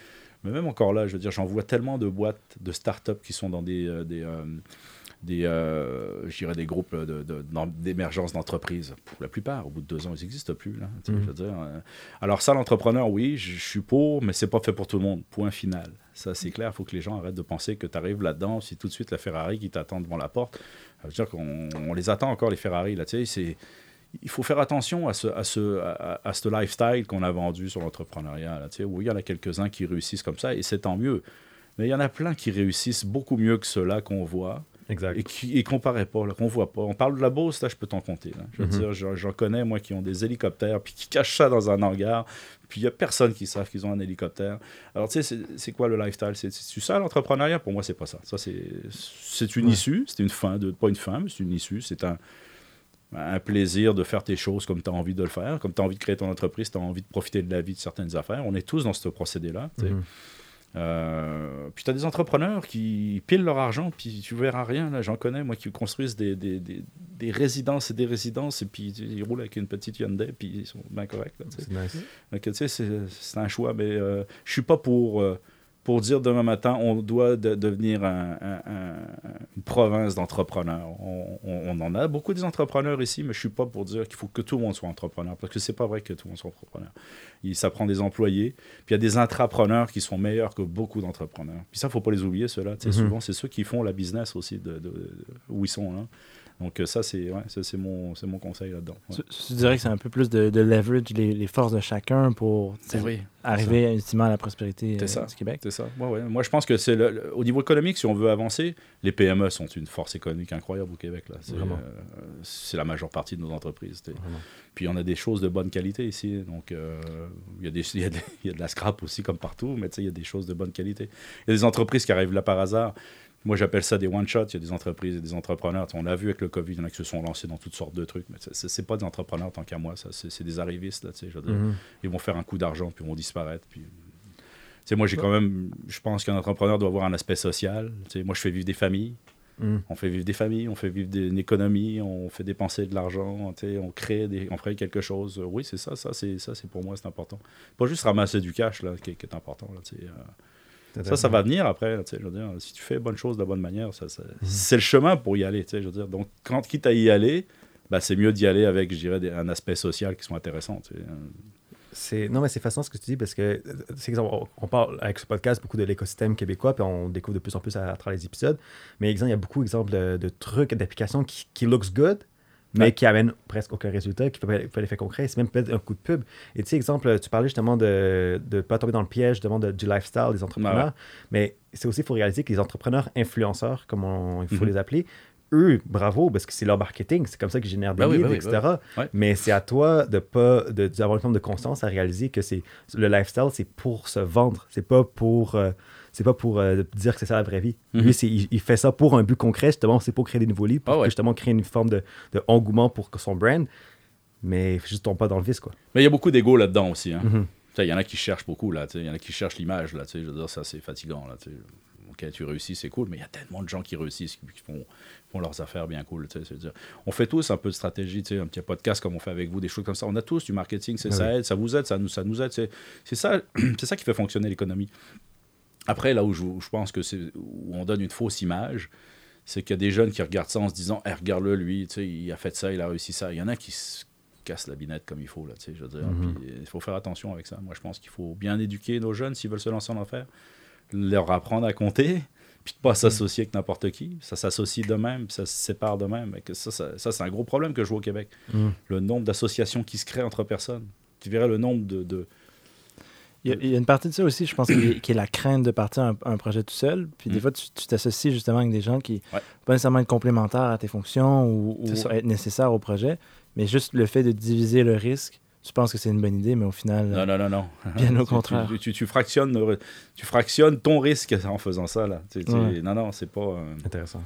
Mais même encore là, je veux dire, j'en vois tellement de boîtes, de start-up qui sont dans des, euh, des, euh, des, euh, je des groupes de- de- d'en- d'émergence d'entreprises. Pour la plupart, au bout de deux ans, ils n'existent plus. Là, Mhm. je veux dire, euh, alors ça, l'entrepreneur, oui, je je suis pour, mais c'est pas fait pour tout le monde. Point final. Ça, c'est clair. Il faut que les gens arrêtent de penser que tu arrives là-dedans, c'est tout de suite la Ferrari qui t'attend devant la porte. Ça veut dire qu'on on les attend encore, les Ferrari. Là, c'est il faut faire attention à ce, à ce, à, à ce lifestyle qu'on a vendu sur l'entrepreneuriat. là, tu sais. Oui, il y en a quelques-uns qui réussissent comme ça, et c'est tant mieux. Mais il y en a plein qui réussissent beaucoup mieux que ceux-là qu'on voit Exact. et qui et qu'on paraît pas, là, qu'on voit pas. On parle de la Beauce, là, je peux t'en compter. là. Je veux Mhm. dire, j'en- connais, moi, qui ont des hélicoptères, puis qui cachent ça dans un hangar, puis il y a personne qui savent qu'ils ont un hélicoptère. Alors, tu sais, c'est- quoi le lifestyle? C'est c'est ça, l'entrepreneuriat? Pour moi, c'est pas ça. Ça, c'est c'est une Ouais. issue, c'est une fin, de, pas une fin, mais c'est une issue, c'est un, un plaisir de faire tes choses comme tu as envie de le faire, comme tu as envie de créer ton entreprise, tu as envie de profiter de la vie de certaines affaires. On est tous dans ce procédé-là. sais. Euh, puis tu as des entrepreneurs qui pilent leur argent, puis tu verras rien. Là, j'en connais, moi, qui construisent des, des, des, des résidences et des résidences, et puis ils roulent avec une petite Hyundai, puis ils sont bien corrects. là. C'est nice. Donc, tu sais, c'est c'est un choix, mais euh, je suis pas pour, euh, pour dire demain matin, on doit de- devenir un- un- un- une province d'entrepreneurs. On, on- on en a beaucoup des entrepreneurs ici, mais je suis pas pour dire qu'il faut que tout le monde soit entrepreneur, parce que c'est pas vrai que tout le monde soit entrepreneur. Il, ça prend des employés, puis il y a des intrapreneurs qui sont meilleurs que beaucoup d'entrepreneurs. Puis ça, faut pas les oublier, ceux-là. Tu sais, Mhm. Souvent, c'est ceux qui font la business aussi de, de- de- où ils sont. Là. Donc euh, ça, c'est ouais, ça, c'est mon, c'est mon conseil là-dedans. Ouais. Tu, tu dirais que c'est un peu plus de, de leverage les, les forces de chacun pour oui, arriver ultimement à la prospérité euh, ça. du Québec. C'est ça. Ouais, ouais. Moi, je pense que c'est le- le- au niveau économique, si on veut avancer, les PME sont une force économique incroyable au Québec. Là. C'est, Vraiment. euh, c'est la majeure partie de nos entreprises. Puis on a des choses de bonne qualité ici. Donc, euh, il y, a des- il y a de- il y a de la scrap aussi, comme partout, mais tu sais, il y a des choses de bonne qualité. Il y a des entreprises qui arrivent là par hasard. Moi, j'appelle ça des one-shots. Il y a des entreprises et des entrepreneurs. On l'a vu avec le COVID, il y en a qui se sont lancés dans toutes sortes de trucs. Mais c'est c'est pas des entrepreneurs tant qu'à moi. Ça. C'est, des arrivistes. Là, tu sais, je veux dire. Mhm. Ils vont faire un coup d'argent, puis ils vont disparaître. Puis... Moi, j'ai quand même. Je pense qu'un entrepreneur doit avoir un aspect social. Tu sais, moi, je fais vivre des familles. Mhm. On fait vivre des familles, on fait vivre des- une économie, on fait dépenser de l'argent, on crée, des, on crée quelque chose. Oui, c'est ça, ça c'est ça, c'est pour moi, c'est important. Pas juste ramasser du cash là, qui, qui est important. Là, euh. Ça, ça va venir après. je veux dire, si tu fais bonne chose de la bonne manière, ça, ça- c'est le chemin pour y aller. Je veux dire. Donc, quand quitte à y aller, bah, c'est mieux d'y aller avec, je dirais, des- un aspect social qui soit intéressant. tu sais. C'est non mais c'est fascinant ce que tu dis parce que c'est exemple, on, parle avec ce podcast beaucoup de l'écosystème québécois puis on découvre de plus en plus à, à travers les épisodes mais exemple il y a beaucoup exemple de, de trucs d'applications qui, qui looks good mais Ouais. qui amènent presque aucun résultat qui fait pas l'effet concret c'est même peut-être un coup de pub et tu sais exemple tu parlais justement de ne pas tomber dans le piège justement de- du lifestyle des entrepreneurs Ouais, mais c'est aussi il faut réaliser que les entrepreneurs influenceurs comme on- il faut Mhm. les appeler eux, bravo, parce que c'est leur marketing, c'est comme ça qu'ils génèrent des Ben oui, leads, ben oui, etc. Ouais. Mais c'est à toi de pas de- d'avoir une forme de conscience à réaliser que c'est le lifestyle, c'est pour se vendre, c'est pas pour euh, c'est pas pour euh, dire que c'est ça la vraie vie. Mhm. Lui, il, il fait ça pour un but concret, justement, c'est pour créer des nouveaux livres, pour Ah ouais. que, justement créer une forme de, de engouement pour son brand. Mais juste tombe pas dans le vice, quoi. Mais il y a beaucoup d'ego là-dedans aussi. hein. Sais, Il y en a qui cherchent beaucoup, là. Il y en a qui cherchent l'image, là. Je veux dire, ça, c'est fatigant, là. tu sais. Ok, tu réussis, c'est cool, mais il y a tellement de gens qui réussissent, qui font, font leurs affaires bien cool. tu sais, c'est-à-dire, On fait tous un peu de stratégie, tu sais, un petit podcast comme on fait avec vous, des choses comme ça. On a tous du marketing, c'est, Ah ça aide, ça vous aide, ça nous, ça nous aide. C'est, c'est ça, c'est ça qui fait fonctionner l'économie. Après, là où je, pense que c'est où on donne une fausse image, c'est qu'il y a des jeunes qui regardent ça en se disant hey, regarde-le, lui, il a fait ça, il a réussi ça. Il y en a qui se cassent la binette comme il faut, là, tu sais, je veux dire. Mhm. Il faut faire attention avec ça. Moi, je pense qu'il faut bien éduquer nos jeunes s'ils veulent se lancer en affaires, leur apprendre à compter, puis de pas s'associer avec n'importe qui. Ça s'associe de même, ça se sépare de même. Et que ça, ça, ça, c'est un gros problème que je vois au Québec. Mhm. Le nombre d'associations qui se créent entre personnes. Tu verrais le nombre de... de- Il y, a, il y a une partie de ça aussi, je pense, qui est, qui est la crainte de partir un, un projet tout seul. Puis des Mm. fois, tu t'associes justement avec des gens qui Ouais. pas nécessairement être complémentaires à tes fonctions ou, être nécessaires au projet, mais juste le fait de diviser le risque, tu penses que c'est une bonne idée, mais au final, Non, non, non, non. Bien au contraire. Tu, tu- tu fractionnes, tu fractionnes ton risque en faisant ça. Là. Tu- tu- Ouais. Non, non, c'est pas. euh, Intéressant.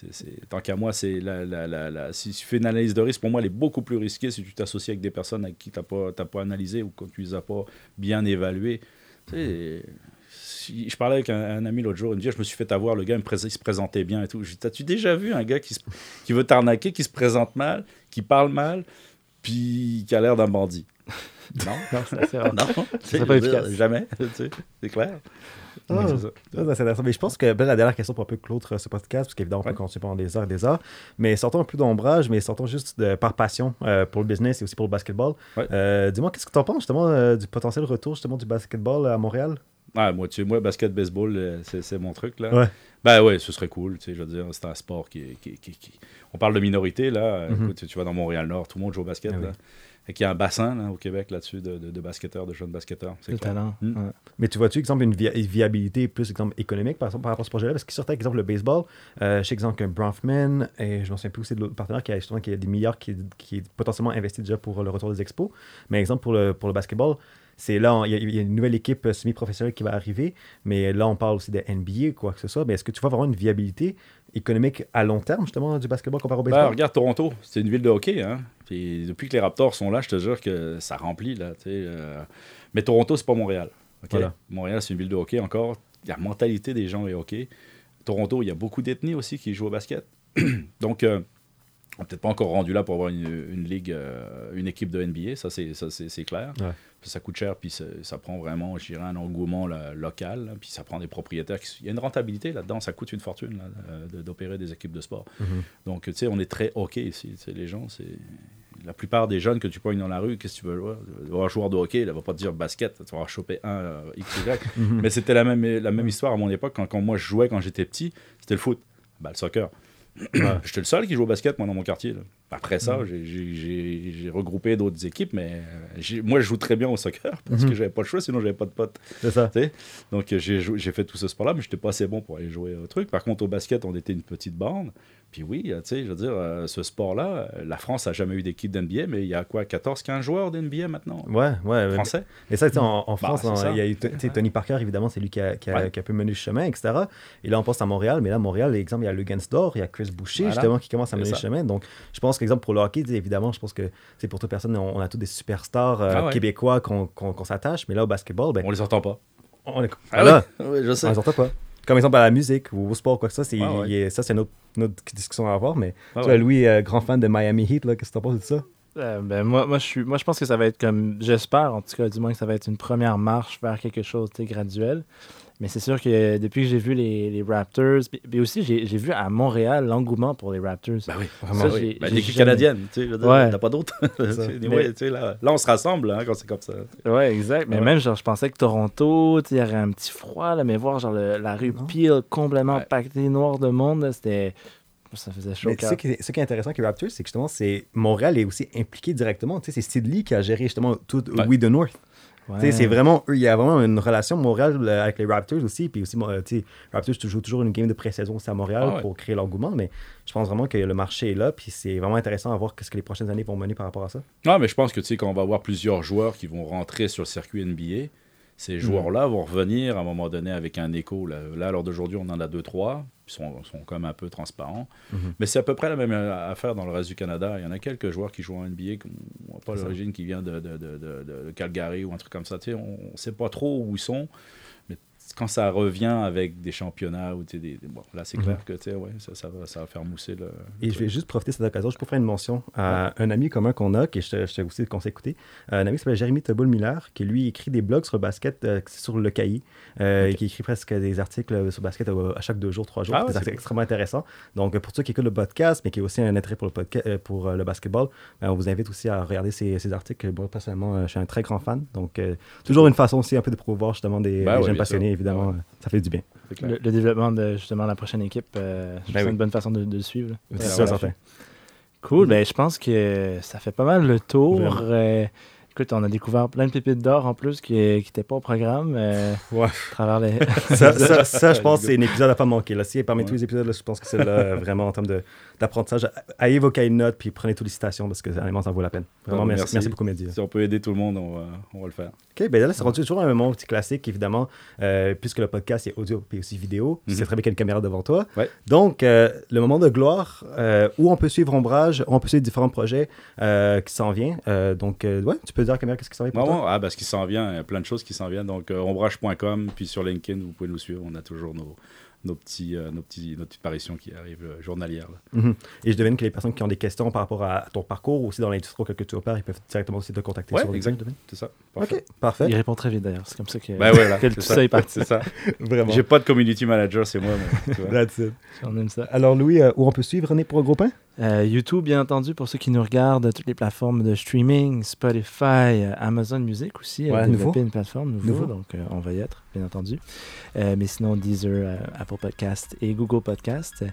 C'est- c'est- tant qu'à moi, c'est la, la- la- la- si tu fais une analyse de risque, pour moi, elle est beaucoup plus risquée si tu t'associes avec des personnes avec qui tu n'as pas, t'as pas analysé ou que tu les as pas bien évaluées. Tu sais, si- je parlais avec un, un ami l'autre jour, il me dit Je me suis fait avoir, le gars il me il se présentait bien et tout. Je dis T'as-tu déjà vu un gars qui, se- qui veut t'arnaquer, qui se présente mal, qui parle mal, puis qui a l'air d'un bandit? Non non, c'est assez rare. non, serait pas efficace. Jamais, tu sais, c'est clair. Ah, c'est intéressant. Mais je pense que ben, la dernière question pour un peu clôtre ce podcast, parce qu'évidemment, on peut Ouais. continuer pendant des heures et des heures. Mais sortons un peu d'ombrage, mais sortons juste de- par passion euh, pour le business et aussi pour le basketball. Ouais. Euh, Dis-moi, qu'est-ce que tu en penses justement euh, du potentiel retour justement du basketball à Montréal? Ouais, moi, tu moi, basket, baseball, c'est mon truc, là. Ouais. Ben ouais, ce serait cool, tu sais, je veux dire, c'est un sport qui, est- qui, qui- qui- On parle de minorité, là. Mhm. Écoute, tu vas dans Montréal-Nord, tout le monde joue au basket, Ah oui. Et qu'il y a un bassin, là, au Québec, là-dessus, de, de, de basketteurs, de jeunes basketteurs. C'est le talent. Mm. ouais. Mais tu vois-tu, exemple, une via- viabilité plus exemple, économique par, exemple, par rapport à ce projet-là? Parce que surtout, exemple, le baseball, euh, je sais, exemple, que Bronfman, et je m'en souviens plus aussi de l'autre partenaire qui a, justement, qui a des milliards qui, qui est potentiellement investi déjà pour le retour des expos. Mais exemple, pour le, pour le basketball, c'est là, il y, a- il y a une nouvelle équipe euh, semi-professionnelle qui va arriver, mais là, on parle aussi de NBA, quoi que ce soit. Mais est-ce que tu vois vraiment une viabilité économique à long terme, justement, du basketball comparé au Ben, baseball regarde Toronto, c'est une ville de hockey. Hein? Puis depuis que les Raptors sont là, je te jure que ça remplit. Là, euh. Mais Toronto, c'est pas Montréal. Voilà. Montréal, c'est une ville de hockey encore. La mentalité des gens est hockey. Toronto, il y a beaucoup d'ethnies aussi qui jouent au basket. Donc, euh, On n'est peut-être pas encore rendu là pour avoir une, une ligue, euh, une équipe de NBA, ça c'est ça, c'est- c'est clair. Ouais. Ça coûte cher, puis ça, prend vraiment, je dirais, un engouement là, local, là, puis ça prend des propriétaires. Qui, il y a une rentabilité là-dedans, ça coûte une fortune euh, d'opérer des équipes de sport. Mhm. Donc, tu sais, on est très hockey ici. Les gens, c'est. La plupart des jeunes que tu pognes dans la rue, qu'est-ce que tu veux voir? Un joueur de hockey, il va pas te dire basket, tu vas choper un euh, XY. Mhm. Mais c'était la même, la même histoire à mon époque. Quand, quand moi je jouais, quand j'étais petit, c'était le foot. Bah, le soccer. J'étais le seul qui jouait au basket, moi, dans mon quartier. là. Après ça, j'ai- j'ai- regroupé d'autres équipes, mais euh, moi, je joue très bien au soccer parce que j'avais pas le choix, sinon j'avais pas de potes. C'est ça. Donc euh, j'ai fait tout ce sport-là, mais j'étais pas assez bon pour aller jouer au truc. Par contre, au basket, on était une petite bande. Puis oui, euh, tu sais, je veux dire, euh, ce sport-là, euh, la France a jamais eu d'équipe d'NBA, mais il y a quoi, 14-15 joueurs d'NBA maintenant? Ouais, ouais. Français? Et ça, tu sais, en, en France, Bah, en- ça. il y a eu tu sais, Tony Parker, évidemment, c'est lui qui a, qui, a, Ouais. qui a pu mener le chemin, etc. Et là, on pense à Montréal, mais là, Montréal, exemple, il y a Lugansdor, il y a Chris Boucher, Voilà. justement, qui commence à mener le chemin. Donc, je pense qu'exemple, pour le hockey, évidemment, je pense que c'est pour toute personne, on, on a tous des superstars euh, Ah ouais. québécois qu'on s'attache, mais là, au basketball, ben, On les entend pas. on est. Ah je sais. On les entend pas. Comme exemple à la musique ou au sport, quoi que ça, c'est, ouais. ça, c'est une autre, une autre discussion à avoir. Mais Ah tu vois, ouais. Louis, euh, grand fan de Miami Heat, là, qu'est-ce que t'en penses de ça? Euh, ben, moi, moi, je suis, moi, je pense que ça va être comme. J'espère, en tout cas, du moins, que ça va être une première marche vers quelque chose de graduel. Mais c'est sûr que depuis que j'ai vu les, les Raptors, puis aussi, j'ai j'ai vu à Montréal l'engouement pour les Raptors. Bah oui, Vraiment, Ça, oui. j'ai- j'ai l'équipe jamais- canadienne, tu sais, je veux dire, Ouais. t'as pas d'autre. ça. C'est- Mais- ouais, tu sais, là, là, on se rassemble hein, quand c'est comme ça. Ouais, exact. Mais Ouais. même, genre, je pensais que Toronto, il y aurait un petit froid, là, mais voir, genre, le- la rue Non. Peel complètement Ouais. pactée noir de monde, c'était. Ça faisait chaud. Mais ce qui, est, ce qui est intéressant avec les Raptors, c'est que justement, c'est Montréal est aussi impliqué directement. Tu sais, c'est Sid Lee qui a géré justement tout Ouais. We the North. Ouais. C'est vraiment il y a vraiment une relation Montréal avec les Raptors aussi. Puis aussi, euh, Raptors jouent toujours une game de pré-saison aussi à Montréal Ah ouais. pour créer l'engouement. Mais je pense vraiment que le marché est là. Puis c'est vraiment intéressant à voir ce que les prochaines années vont mener par rapport à ça. Non, mais je pense que tu sais, quand on va avoir plusieurs joueurs qui vont rentrer sur le circuit NBA, ces joueurs-là vont revenir à un moment donné avec un écho. Là, Là, l'heure d'aujourd'hui, on en a deux, trois. Ils sont, sont quand même un peu transparents. Mhm. Mais c'est à peu près la même euh, affaire dans le reste du Canada. Il y en a quelques joueurs qui jouent en NBA qui n'ont pas l'origine qui vient de, de, de, de- de Calgary ou un truc comme ça. Tu sais, on ne sait pas trop où ils sont. Quand ça revient avec des championnats, ou, des, des- bon, là, c'est Mhm. clair que tu sais, ouais, ça, ça, va, ça va faire mousser le. Et le je vais juste profiter de cette occasion, je peux faire une mention à un ami commun qu'on a, que je te, je te aussi conseille d'écouter. Un ami qui s'appelle Jérémy Teboul-Miller, qui lui écrit des blogs sur le basket, euh, sur le cahier, euh, Ok. qui écrit presque des articles euh, sur le basket euh, à chaque deux jours, trois jours. Ah ouais, des c'est articles cool. extrêmement intéressants. Donc, euh, pour ceux qui écoutent le podcast, mais qui ont aussi un intérêt pour le, euh, pour, euh, le basketball, ben, on vous invite aussi à regarder ces, ces articles. Moi, personnellement, euh, je suis un très grand fan. Donc, euh, toujours une façon aussi un peu de promouvoir justement des, Ben des jeunes passionnés. Évidemment. Ouais. euh, Ça fait du bien. C'est. Le, le développement de justement la prochaine équipe, euh, je Ben ça oui. une bonne façon de, de le suivre. C'est certain. Cool, ben, je pense que ça fait pas mal le tour. Vraiment. Euh, écoute, on a découvert plein de pépites d'or en plus qui n'étaient pas au programme euh, Ouais. à travers les. ça, ça, ça, je pense, c'est un épisode à pas manquer. Là. Si, parmi Ouais. tous les épisodes, là, je pense que c'est là, euh, vraiment en termes d'apprentissage. Ayez vos cahiers de notes, puis prenez toutes les citations parce que honnêtement, ça vaut la peine. Vraiment, Ah, merci, merci. merci beaucoup, Mehdi. Si on peut aider tout le monde, on va, on va le faire. OK, ben là, c'est rendu toujours un moment petit classique, évidemment, euh, puisque le podcast est audio puis aussi vidéo. Mhm. sais très bien qu'il y a une caméra devant toi. Ouais. Donc, euh, le moment de gloire euh, où on peut suivre Ombrage, où on peut suivre différents projets euh, qui s'en viennent. Euh, donc, euh, ouais, tu peux dire qu'est-ce qui s'en vient pour toi? Vraiment, ah, parce qu'il s'en vient, il y a plein de choses qui s'en viennent. Donc, euh, ombrage.com, puis sur LinkedIn, vous pouvez nous suivre. On a toujours nos, nos, petits, euh, nos, petits, nos petites apparitions qui arrivent euh, journalières. là. Mhm. Et je devine que les personnes qui ont des questions par rapport à ton parcours, aussi dans l'industrie auquel que tu opères, ils peuvent directement aussi te contacter Ouais, sur exact. C'est ça. OK, parfait. Il répond très vite d'ailleurs. C'est comme ça que, Ben ouais, là, que c'est tout ça. est parti. C'est ça. Vraiment. J'ai pas de community manager, c'est moi. mais, tu vois. That's it. On aime ça. Alors, Louis, euh, où on peut suivre René pour un gros pain? Euh, YouTube, bien entendu, pour ceux qui nous regardent, toutes les plateformes de streaming, Spotify, euh, Amazon Music aussi, Ouais, a nouveau. développé une plateforme nouveau, Nouveau. donc euh, on va y être, bien entendu. Euh, mais sinon, Deezer, euh, Apple Podcast et Google Podcast.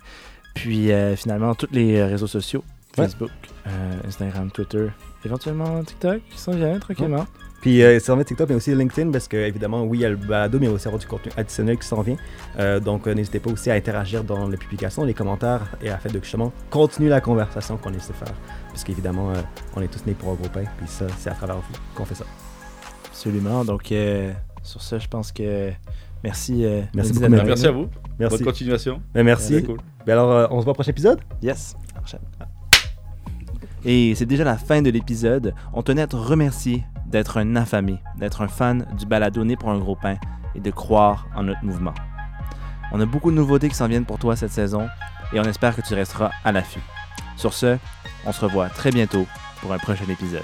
Puis euh, finalement, tous les euh, réseaux sociaux, Ouais. Facebook, euh, Instagram, Twitter, éventuellement TikTok, qui s'en vient tranquillement. Puis, euh, c'est en fait TikTok, mais aussi LinkedIn, parce que, évidemment, oui, il y a le balado, mais il y a aussi avoir du contenu additionnel qui s'en vient. Euh, donc, euh, n'hésitez pas aussi à interagir dans les publications, les commentaires, et à faire de justement continuer la conversation qu'on essaie de faire. Parce qu'évidemment, euh, on est tous nés pour un gros pain, puis ça, c'est à travers vous qu'on fait ça. Absolument. Donc, euh, sur ce, je pense que merci. euh, Merci beaucoup, Merci à vous. Merci. Bonne continuation. Ben, merci. C'est cool. Ben alors, euh, on se voit au prochain épisode? Yes. À la prochaine. Et c'est déjà la fin de l'épisode. On tenait à te remercier d'être un affamé, d'être un fan du balado Né pour un gros pain et de croire en notre mouvement. On a beaucoup de nouveautés qui s'en viennent pour toi cette saison et on espère que tu resteras à l'affût. Sur ce, on se revoit très bientôt pour un prochain épisode.